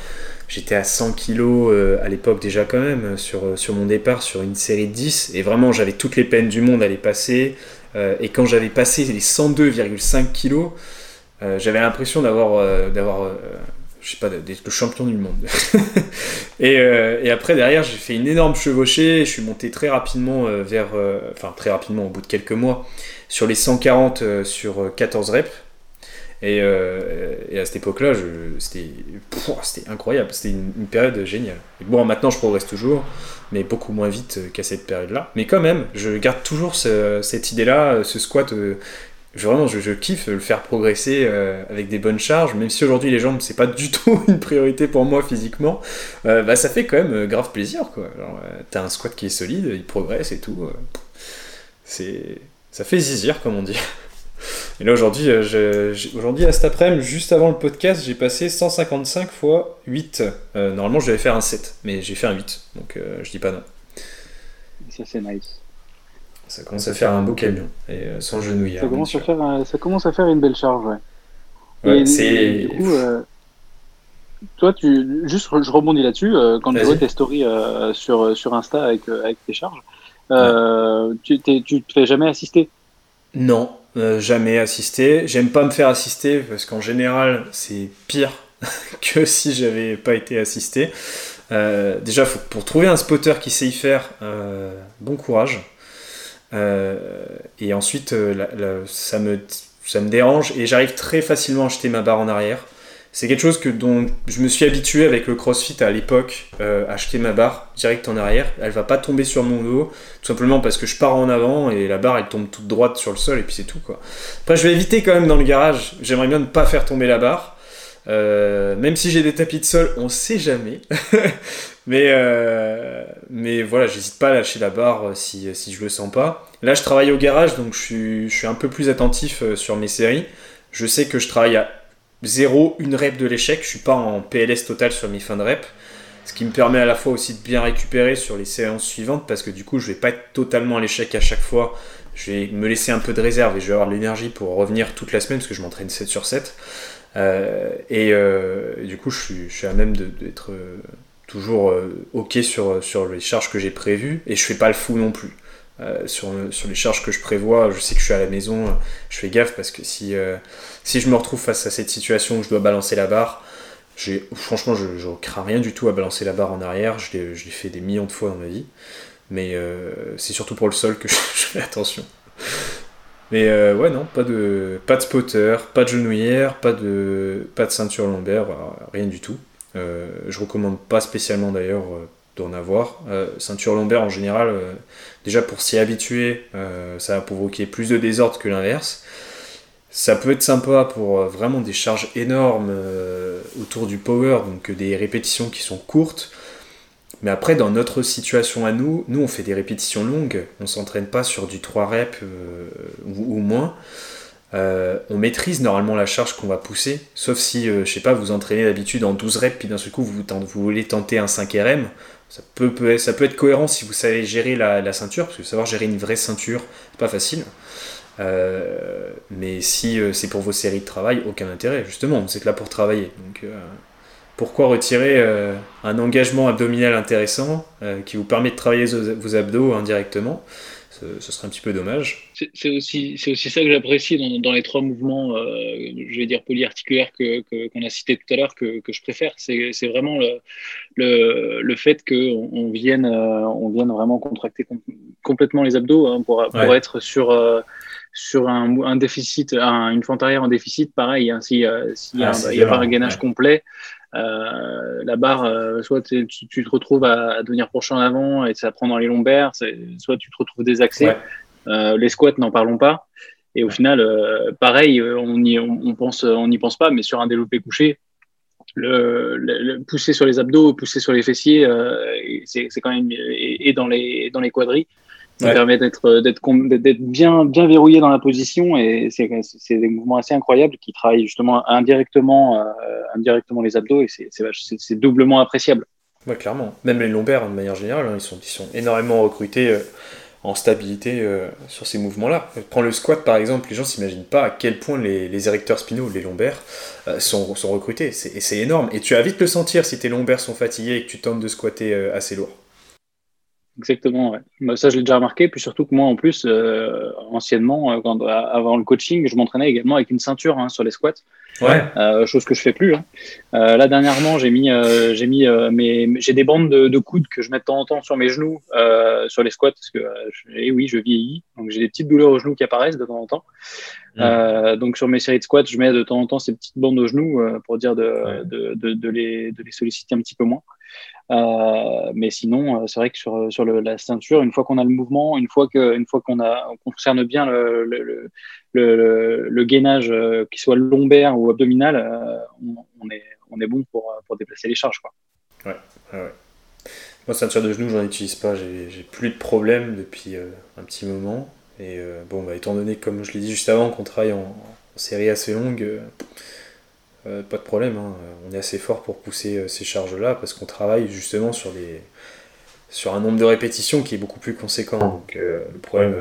j'étais à 100 kg euh, à l'époque déjà quand même sur, sur mon départ sur une série de 10 et vraiment j'avais toutes les peines du monde à les passer euh, et quand j'avais passé les 102,5 kg euh, j'avais l'impression d'avoir d'avoir je sais pas d'être le champion du monde. Et, et, après derrière j'ai fait une énorme chevauchée je suis monté très rapidement vers enfin très rapidement au bout de quelques mois sur les 140 sur 14 reps et, euh, et, à cette époque-là, c'était incroyable, c'était une, période géniale. Bon, maintenant je progresse toujours, mais beaucoup moins vite qu'à cette période-là. Mais quand même, je garde toujours ce, cette idée-là, ce squat. Euh, vraiment, je, je, kiffe le faire progresser euh, avec des bonnes charges, même si aujourd'hui les jambes, c'est pas du tout une priorité pour moi physiquement, euh, bah, ça fait quand même grave plaisir. quoi. T'as un squat qui est solide, il progresse et tout. c'est ça fait zizir, comme on dit. Et là aujourd'hui, euh, aujourd'hui à cet après-midi, juste avant le podcast, j'ai passé 155 fois 8. Euh, normalement, je devais faire un 7, mais j'ai fait un 8, donc euh, je dis pas non. Ça c'est nice. Ça commence à faire un beau camion, et euh, sans genouillère. Ça commence, à faire, un, ça commence à faire une belle charge, ouais. ouais c'est... Du coup, toi, tu, juste je rebondis là-dessus, quand tu vois tes stories sur, sur Insta avec, avec tes charges, ouais. tu, tu te fais jamais assister? Non, euh, jamais assisté. J'aime pas me faire assister parce qu'en général, c'est pire que si j'avais pas été assisté. Euh, déjà, pour trouver un spotter qui sait y faire, euh, bon courage. Et ensuite, ça, me, ça me dérange et j'arrive très facilement à jeter ma barre en arrière. C'est quelque chose que, dont je me suis habitué avec le crossfit à l'époque, euh, acheter ma barre direct en arrière. Elle va pas tomber sur mon dos, tout simplement parce que je pars en avant et la barre elle tombe toute droite sur le sol et puis c'est tout quoi. Après, je vais éviter quand même dans le garage, j'aimerais bien ne pas faire tomber la barre. Euh, même si j'ai des tapis de sol, on sait jamais. mais, euh, mais voilà, j'hésite pas à lâcher la barre si, si je le sens pas. Là, je travaille au garage donc je suis, je suis un peu plus attentif euh, sur mes séries. Je sais que je travaille à 0, une rep de l'échec. Je suis pas en PLS total sur mes fins de rep. Ce qui me permet à la fois aussi de bien récupérer sur les séances suivantes parce que du coup, je vais pas être totalement à l'échec à chaque fois. Je vais me laisser un peu de réserve et je vais avoir de l'énergie pour revenir toute la semaine parce que je m'entraîne 7 sur 7. Euh, et, euh, du coup, je suis, à même d'être euh, toujours OK sur, sur les charges que j'ai prévues et je fais pas le fou non plus. Euh, sur, sur, les charges que je prévois, je sais que je suis à la maison, je fais gaffe parce que si, euh, si je me retrouve face à cette situation où je dois balancer la barre, franchement, je ne crains rien du tout à balancer la barre en arrière, je l'ai fait des millions de fois dans ma vie, mais euh, c'est surtout pour le sol que je, je fais attention. Mais ouais, non, pas de, pas de spotter, pas de genouillère, pas de, pas de ceinture lombaire, rien du tout. je recommande pas spécialement d'ailleurs d'en avoir. Euh, ceinture lombaire en général, euh, déjà pour s'y habituer, euh, ça va provoquer plus de désordre que l'inverse. Ça peut être sympa pour vraiment des charges énormes autour du power, donc des répétitions qui sont courtes. Mais après, dans notre situation à nous, nous on fait des répétitions longues, on s'entraîne pas sur du 3 reps ou, moins. On maîtrise normalement la charge qu'on va pousser, sauf si, euh, je sais pas, vous entraînez d'habitude en 12 reps, puis d'un seul coup vous, voulez tenter un 5 RM. Ça peut, être cohérent si vous savez gérer la, ceinture, parce que savoir gérer une vraie ceinture, c'est pas facile. Euh, mais si c'est pour vos séries de travail, aucun intérêt, justement, vous êtes là pour travailler. Donc pourquoi retirer un engagement abdominal intéressant qui vous permet de travailler vos abdos indirectement ce, serait un petit peu dommage. C'est aussi, aussi ça que j'apprécie dans, dans, les trois mouvements, euh, je vais dire polyarticulaires qu'on que, qu'on a cités tout à l'heure, que, que, je préfère. C'est vraiment le, le, le fait qu'on on vienne, euh, on vienne vraiment contracter complètement les abdos hein, pour, pour être sur, euh, sur un, un déficit, une fente arrière en déficit, pareil. Hein, S'il si ah, n'y a, a, pas un gainage complet, euh, la barre, euh, soit tu, te retrouves à, devenir penché en avant et ça prend dans les lombaires, soit tu te retrouves désaxé. Euh, les squats, n'en parlons pas. Et au final, pareil, on n'y on, pense, on pense pas, mais sur un développé couché, le, pousser sur les abdos, pousser sur les fessiers, c'est quand même et, dans les dans les quadris, ça permet d'être d'être bien bien verrouillé dans la position et c'est des mouvements assez incroyables qui travaillent justement indirectement euh, indirectement les abdos et c'est doublement appréciable. Ouais, clairement. Même les lombaires de manière générale, hein, ils sont ils sont énormément recrutés euh, en stabilité euh, sur ces mouvements-là. Prends le squat par exemple, les gens s'imaginent pas à quel point les, les érecteurs spinaux, les lombaires, sont, sont recrutés. C'est énorme. Et tu vas vite le sentir si tes lombaires sont fatigués et que tu tentes de squatter assez lourd. Exactement, ouais. Bah, ça, je l'ai déjà remarqué. Puis surtout que moi, en plus, euh, anciennement, euh, quand, avant le coaching, je m'entraînais également avec une ceinture hein, sur les squats. Ouais. Euh, chose que je fais plus. Hein. Euh, là, dernièrement, j'ai mis, euh, j'ai mis mes, j'ai des bandes de, de, coude que je mets de temps en temps sur mes genoux, sur les squats, parce que, eh oui, je vieillis. Donc, j'ai des petites douleurs aux genoux qui apparaissent de temps en temps. Mmh. donc, sur mes séries de squats, je mets de temps en temps ces petites bandes aux genoux pour dire de, de, de, de, les, de les solliciter un petit peu moins. Euh, mais sinon, euh, c'est vrai que sur, sur le, la ceinture, une fois qu'on a le mouvement, une fois que, une qu'on a, concerne bien le, le, gainage, euh, qu'il soit lombaire ou abdominal, on, on, est, on est bon pour, pour déplacer les charges. Quoi. Ouais, ouais. Moi, ceinture de genou, j'en utilise pas. J'ai plus de problème depuis un petit moment. Et bon, bah, étant donné, comme je l'ai dit juste avant, qu'on travaille en, en série assez longue, euh, pas de problème, hein. on est assez fort pour pousser euh, ces charges-là parce qu'on travaille justement sur, les, sur un nombre de répétitions qui est beaucoup plus conséquent. Donc euh, le problème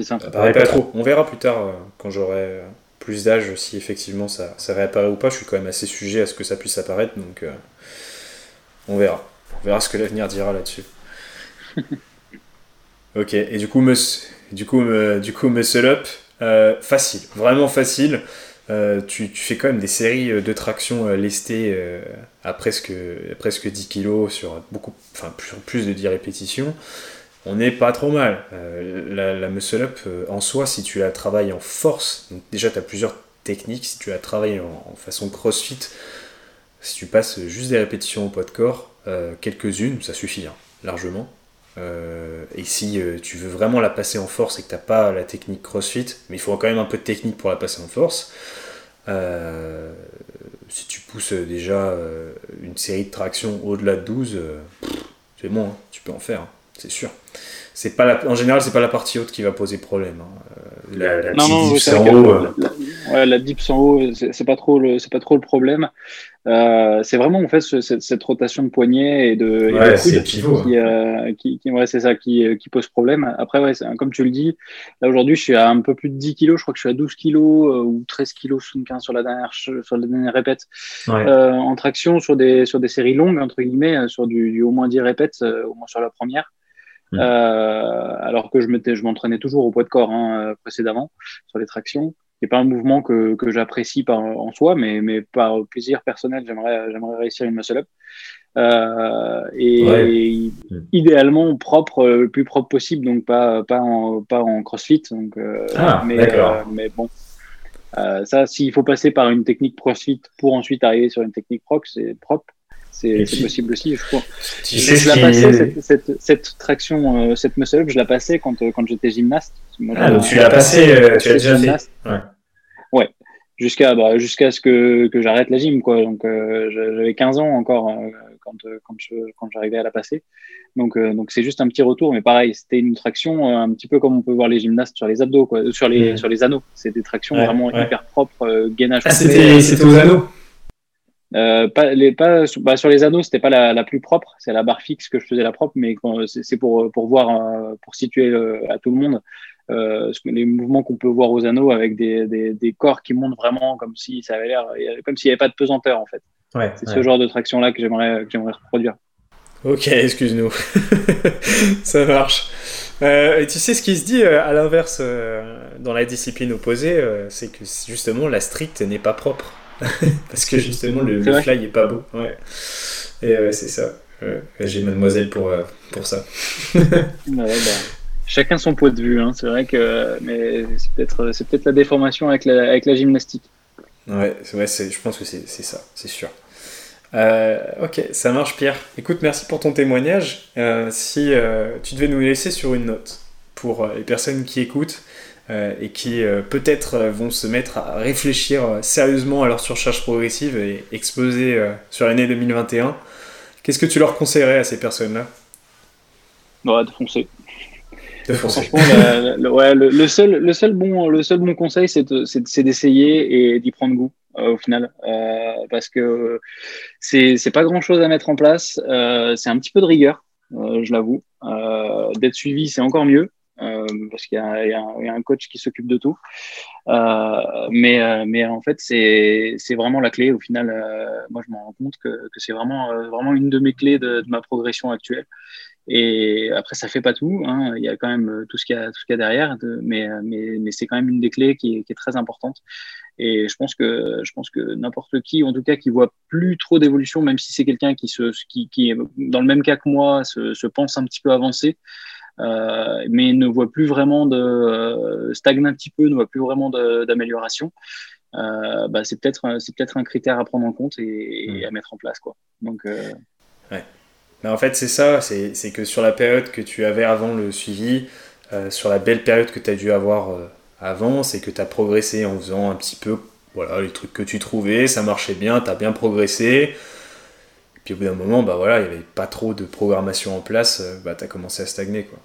ça. apparaît pas trop. On verra plus tard quand j'aurai plus d'âge si effectivement ça, ça réapparaît ou pas. Je suis quand même assez sujet à ce que ça puisse apparaître, donc on verra. On verra ce que l'avenir dira là-dessus. ok, et du coup, du coup, du coup Muscle Up, facile, vraiment facile. Euh, tu, fais quand même des séries euh, de traction euh, lestées à presque, presque 10 kg sur, beaucoup, plus, de 10 répétitions. On n'est pas trop mal. la, muscle up en soi, si tu la travailles en force, déjà tu as plusieurs techniques, si tu la travailles en, façon crossfit, si tu passes juste des répétitions au poids de corps, quelques-unes, ça suffit hein, largement. Et si tu veux vraiment la passer en force et que tu n'as pas la technique CrossFit, mais il faut quand même un peu de technique pour la passer en force, euh, si tu pousses déjà euh, une série de tractions au-delà de 12, euh, c'est bon, hein, tu peux en faire, hein, c'est sûr. C'est pas la, en général, c'est pas la partie haute qui va poser problème. Hein. La, la non, non, en haut. La, la, dips en haut, c'est pas trop le, c'est pas trop le problème. Euh, c'est vraiment en fait cette, cette, rotation de poignet et de, ouais, et de qui, euh, qui, qui ouais, c'est ça qui, qui, pose problème. Après, ouais, comme tu le dis, là aujourd'hui, je suis à un peu plus de 10 kilos. Je crois que je suis à 12 kilos euh, ou 13 kilos sous 15 sur la dernière sur la dernière répète euh, en traction sur des sur des séries longues entre guillemets, euh, sur du, du au moins 10 répètes, au moins sur la première. Mmh. alors que je m'étais, je m'entraînais toujours au poids de corps hein, précédemment sur les tractions n'est pas un mouvement que, que j'apprécie en soi, mais, mais par plaisir personnel, j'aimerais, j'aimerais réussir une muscle-up. Euh, et idéalement propre, le plus propre possible, donc pas, pas, en, pas en crossfit. Donc, euh, ah, mais, euh, mais bon, euh, ça, s'il faut passer par une technique crossfit pour ensuite arriver sur une technique proc, c'est propre. C'est possible aussi, je crois. Tu sais je la passais, cette, cette, cette, traction, euh, cette muscle-up, je la passais quand, quand j'étais gymnaste. Moi, ah, donc tu l'as passé, tu as déjà fait. Ouais. Ouais, jusqu'à bah, jusqu'à ce que, que j'arrête la gym quoi. Donc euh, j'avais 15 ans encore euh, quand euh, quand je quand j'arrivais à la passer. Donc donc c'est juste un petit retour mais pareil c'était une traction un petit peu comme on peut voir les gymnastes sur les abdos quoi. Sur les sur les anneaux. C'est des tractions vraiment hyper propres gainage ah, c'était c'était aux anneaux? Euh, pas, les, pas, bah, sur les anneaux, c'était pas la, la, plus propre, c'est la barre fixe que je faisais la propre, mais c'est pour, pour voir, pour situer à tout le monde euh, les mouvements qu'on peut voir aux anneaux avec des, des, des, corps qui montent vraiment comme si ça avait l'air, comme s'il n'y avait pas de pesanteur en fait. Ouais, c'est ce genre de traction là que j'aimerais, reproduire. Ok, excuse-nous. ça marche. Euh, et tu sais ce qui se dit euh, à l'inverse euh, dans la discipline opposée, euh, c'est que justement la street n'est pas propre. Parce que justement le, le fly est pas beau. Ouais. Et c'est ça. J'ai mademoiselle pour, pour ça. ouais, bah, Chacun son point de vue, hein. c'est vrai que mais c'est peut-être c'est peut-être la déformation avec la, avec la gymnastique. Ouais, ouais je pense que c'est ça, c'est sûr. Euh, ok, ça marche Pierre. Écoute, merci pour ton témoignage. Euh, si euh, tu devais nous laisser sur une note pour les personnes qui écoutent et qui peut-être vont se mettre à réfléchir sérieusement à leur surcharge progressive et exploser sur l'année 2021, qu'est-ce que tu leur conseillerais à ces personnes-là? Bah, De foncer. Franchement, le, ouais, le, seul, le, seul bon, le seul bon conseil, c'est d'essayer et d'y prendre goût euh, au final, euh, parce que c'est pas grand chose à mettre en place. Euh, c'est un petit peu de rigueur, je l'avoue. D'être suivi, c'est encore mieux. Parce qu'il y, a un coach qui s'occupe de tout. mais, mais en fait, c'est vraiment la clé. Au final, moi, je me rends compte que, c'est vraiment, une de mes clés de, ma progression actuelle. Et après, ça fait pas tout. Hein. Il y a quand même euh, tout ce qu'il y a, derrière, de, mais, euh, c'est quand même une des clés qui est, très importante. Et je pense que n'importe qui, en tout cas, qui voit plus trop d'évolution, même si c'est quelqu'un qui est dans le même cas que moi, se, se pense un petit peu avancé, euh, mais ne voit plus vraiment de euh, stagne un petit peu, ne voit plus vraiment d'amélioration. Euh, bah, c'est peut-être c'est peut-être un critère à prendre en compte et, et mmh. à mettre en place quoi. Donc ouais. Mais en fait, c'est ça, c'est que sur la période que tu avais avant le suivi, euh, sur la belle période que tu as dû avoir euh, avant, c'est que tu as progressé en faisant un petit peu voilà, les trucs que tu trouvais, ça marchait bien, tu as bien progressé. Puis au bout d'un moment, bah voilà, il n'y avait pas trop de programmation en place, euh, bah, tu as commencé à stagner. Quoi.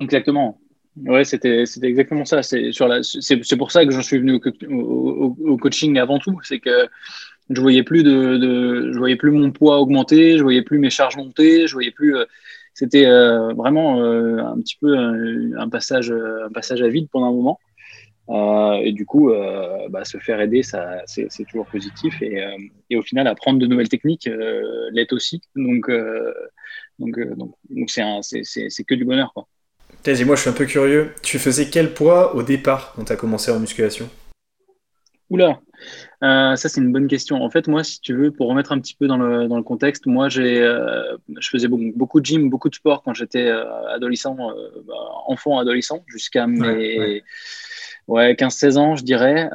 Exactement. Ouais, c'était exactement ça. C'est pour ça que j'en suis venu au, coaching avant tout. C'est que je voyais plus de, je voyais plus mon poids augmenter, je voyais plus mes charges monter, je voyais plus. Euh, c'était euh, vraiment un petit peu un, passage, un passage à vide pendant un moment. Et du coup, bah, se faire aider, ça, c'est toujours positif. Et, et, au final, apprendre de nouvelles techniques l'est aussi. Donc, donc, donc, donc c'est que du bonheur, quoi. moi, je suis un peu curieux. Tu faisais quel poids au départ quand tu as commencé en musculation? Oula, euh, ça c'est une bonne question. En fait, moi, si tu veux, pour remettre un petit peu dans le, dans le contexte, moi, j'ai, euh, je faisais beaucoup, beaucoup, de gym, beaucoup de sport quand j'étais euh, adolescent, bah, enfant, adolescent, jusqu'à mes ouais, 15-16 ans, je dirais,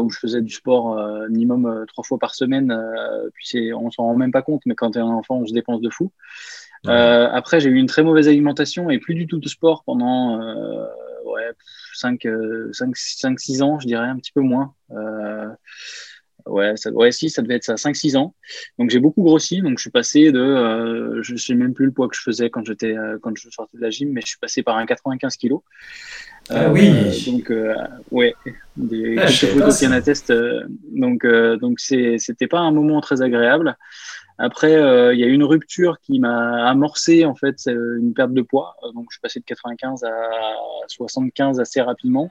où je faisais du sport minimum trois fois par semaine. puis c'est, on s'en rend même pas compte, mais quand tu es un enfant, on se dépense de fou. après, j'ai eu une très mauvaise alimentation et plus du tout de sport pendant ouais, 5, 5, 5, 6 ans, je dirais, un petit peu moins. Euh, ouais, ça, ouais, si, ça devait être ça, 5-6 ans. Donc j'ai beaucoup grossi, donc je suis passé de, euh, je sais même plus le poids que je faisais quand j'étais, euh, quand je sortais de la gym, mais je suis passé par un 95 kg. Ah oui. donc ouais, des ah, photos qui en attestent. donc donc c'était pas un moment très agréable. Après, euh, il y a eu une rupture qui m'a amorcé en fait une perte de poids. Euh, donc, je suis passé de 95 à 75 assez rapidement.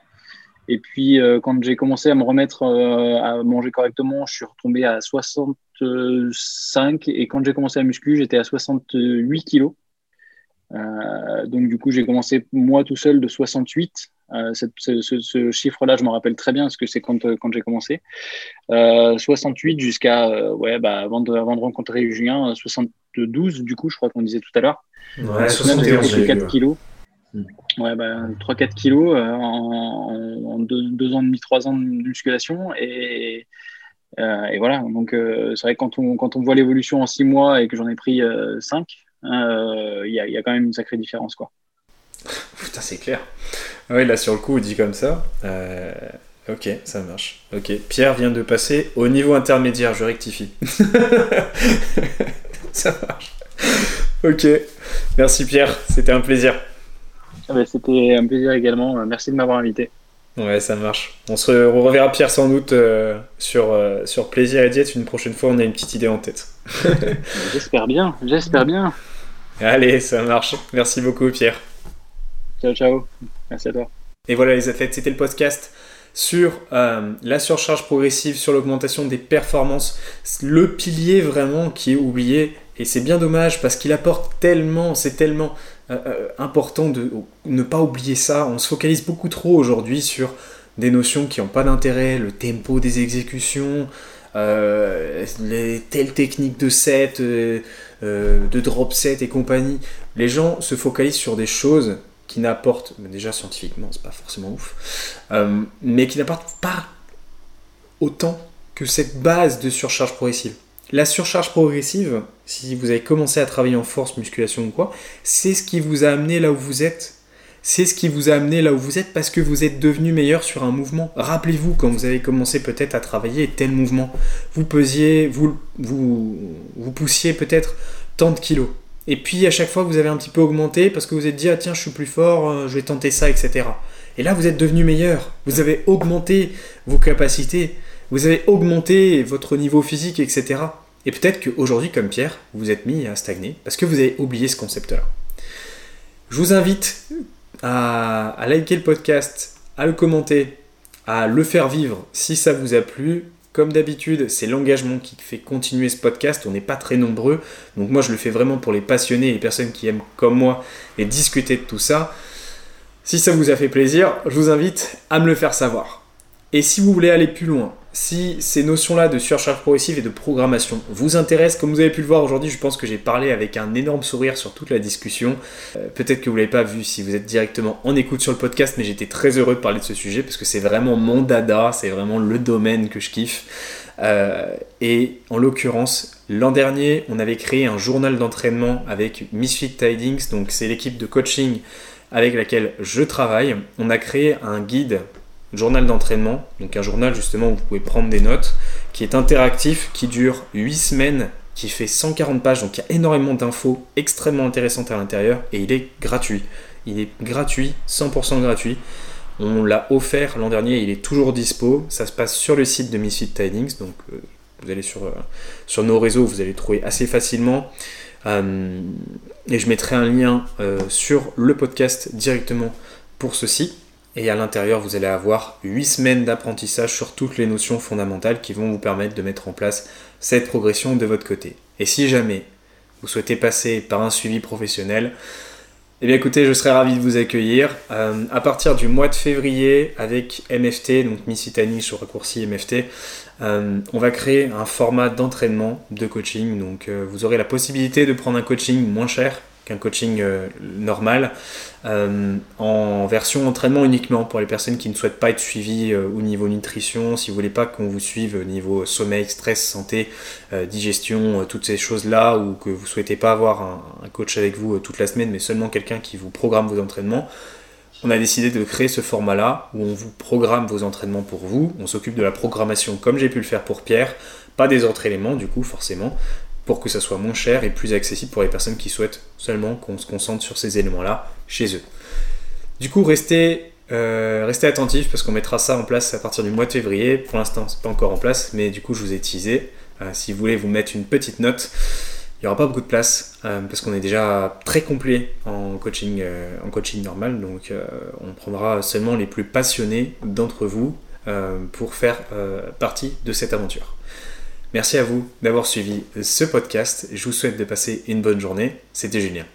Et puis, euh, quand j'ai commencé à me remettre à manger correctement, je suis retombé à 65. Et quand j'ai commencé à muscu, j'étais à 68 kilos. donc, du coup, j'ai commencé moi tout seul de 68 euh, ce, chiffre-là, je me rappelle très bien parce que c'est quand, quand j'ai commencé. 68 euh, jusqu'à, euh, ouais, bah, avant, de, avant de rencontrer Julien, 72, du coup, je crois qu'on disait tout à l'heure. Ouais, 71, 4 kilos. Hmm. Ouais, bah, 3-4 kilos en, 2 ans et demi, 3 ans de musculation. Et, et voilà, donc c'est vrai que quand on, quand on voit l'évolution en 6 mois et que j'en ai pris 5, il y, a, y, a, quand même une sacrée différence. Quoi. Putain, c'est clair. Oui, là sur le coup, il dit comme ça. Euh, ok, ça marche. Ok, Pierre vient de passer au niveau intermédiaire, je rectifie. ça marche. Ok, merci Pierre, c'était un plaisir. Ah bah, c'était un plaisir également, merci de m'avoir invité. Ouais, ça marche. On se reverra Pierre sans doute euh, sur, euh, sur Plaisir et Diète une prochaine fois, on a une petite idée en tête. j'espère bien, j'espère bien. Allez, ça marche. Merci beaucoup Pierre. Ciao, ciao. Merci à toi. Et voilà les athlètes, c'était le podcast sur euh, la surcharge progressive, sur l'augmentation des performances, le pilier vraiment qui est oublié. Et c'est bien dommage parce qu'il apporte tellement, c'est tellement euh, euh, important de ne pas oublier ça. On se focalise beaucoup trop aujourd'hui sur des notions qui n'ont pas d'intérêt, le tempo des exécutions, euh, les telles techniques de set, de drop set et compagnie. Les gens se focalisent sur des choses qui n'apportent, déjà scientifiquement, c'est pas forcément ouf, mais qui n'apportent pas autant que cette base de surcharge progressive. La surcharge progressive, si vous avez commencé à travailler en force, musculation ou quoi, c'est ce qui vous a amené là où vous êtes. C'est ce qui vous a amené là où vous êtes parce que vous êtes devenu meilleur sur un mouvement. Rappelez-vous quand vous avez commencé peut-être à travailler tel mouvement, vous pesiez, vous, vous, vous poussiez peut-être tant de kilos. Et puis à chaque fois vous avez un petit peu augmenté parce que vous êtes dit ah tiens je suis plus fort, euh, je vais tenter ça, etc. Et là vous êtes devenu meilleur. Vous avez augmenté vos capacités vous avez augmenté votre niveau physique, etc. Et peut-être qu'aujourd'hui, comme Pierre, vous êtes mis à stagner parce que vous avez oublié ce concept-là. Je vous invite à, liker le podcast, à le commenter, à le faire vivre si ça vous a plu. Comme d'habitude, c'est l'engagement qui fait continuer ce podcast. On n'est pas très nombreux. Donc moi, je le fais vraiment pour les passionnés les personnes qui aiment comme moi et discuter de tout ça. Si ça vous a fait plaisir, je vous invite à me le faire savoir. Et si vous voulez aller plus loin, si ces notions-là de surcharge progressive et de programmation vous intéressent, comme vous avez pu le voir aujourd'hui, je pense que j'ai parlé avec un énorme sourire sur toute la discussion. Euh, peut-être que vous ne l'avez pas vu si vous êtes directement en écoute sur le podcast, mais j'étais très heureux de parler de ce sujet parce que c'est vraiment mon dada, c'est vraiment le domaine que je kiffe. Euh, et en l'occurrence, l'an dernier, on avait créé un journal d'entraînement avec Misfit Tidings, donc c'est l'équipe de coaching avec laquelle je travaille. On a créé un guide journal d'entraînement, donc un journal justement où vous pouvez prendre des notes, qui est interactif, qui dure 8 semaines, qui fait 140 pages, donc il y a énormément d'infos extrêmement intéressantes à l'intérieur, et il est gratuit. Il est gratuit, 100% gratuit. On l'a offert l'an dernier, il est toujours dispo. Ça se passe sur le site de Misfit Tidings, donc euh, vous allez sur, euh, sur nos réseaux, vous allez le trouver assez facilement. Euh, et je mettrai un lien sur le podcast directement pour ceci. Et à l'intérieur, vous allez avoir 8 semaines d'apprentissage sur toutes les notions fondamentales qui vont vous permettre de mettre en place cette progression de votre côté. Et si jamais vous souhaitez passer par un suivi professionnel, eh bien écoutez, je serais ravi de vous accueillir. Euh, à partir du mois de février, avec MFT, donc Missitani sur raccourci MFT, euh, on va créer un format d'entraînement de coaching. Donc euh, vous aurez la possibilité de prendre un coaching moins cher qu'un coaching euh, normal, euh, en version entraînement uniquement pour les personnes qui ne souhaitent pas être suivies euh, au niveau nutrition, si vous voulez pas qu'on vous suive au niveau sommeil, stress, santé, digestion, toutes ces choses-là, ou que vous souhaitez pas avoir un, coach avec vous toute la semaine, mais seulement quelqu'un qui vous programme vos entraînements. On a décidé de créer ce format-là où on vous programme vos entraînements pour vous. On s'occupe de la programmation comme j'ai pu le faire pour Pierre, pas des autres éléments du coup forcément, pour que ça soit moins cher et plus accessible pour les personnes qui souhaitent seulement qu'on se concentre sur ces éléments-là chez eux. Du coup, restez, euh, restez attentifs parce qu'on mettra ça en place à partir du mois de février. Pour l'instant, c'est pas encore en place, mais du coup, je vous ai teasé. Euh, si vous voulez vous mettre une petite note, il n'y aura pas beaucoup de place euh, parce qu'on est déjà très complet en coaching, en coaching normal. Donc, on prendra seulement les plus passionnés d'entre vous pour faire partie de cette aventure. Merci à vous d'avoir suivi ce podcast. Je vous souhaite de passer une bonne journée. C'était Julien.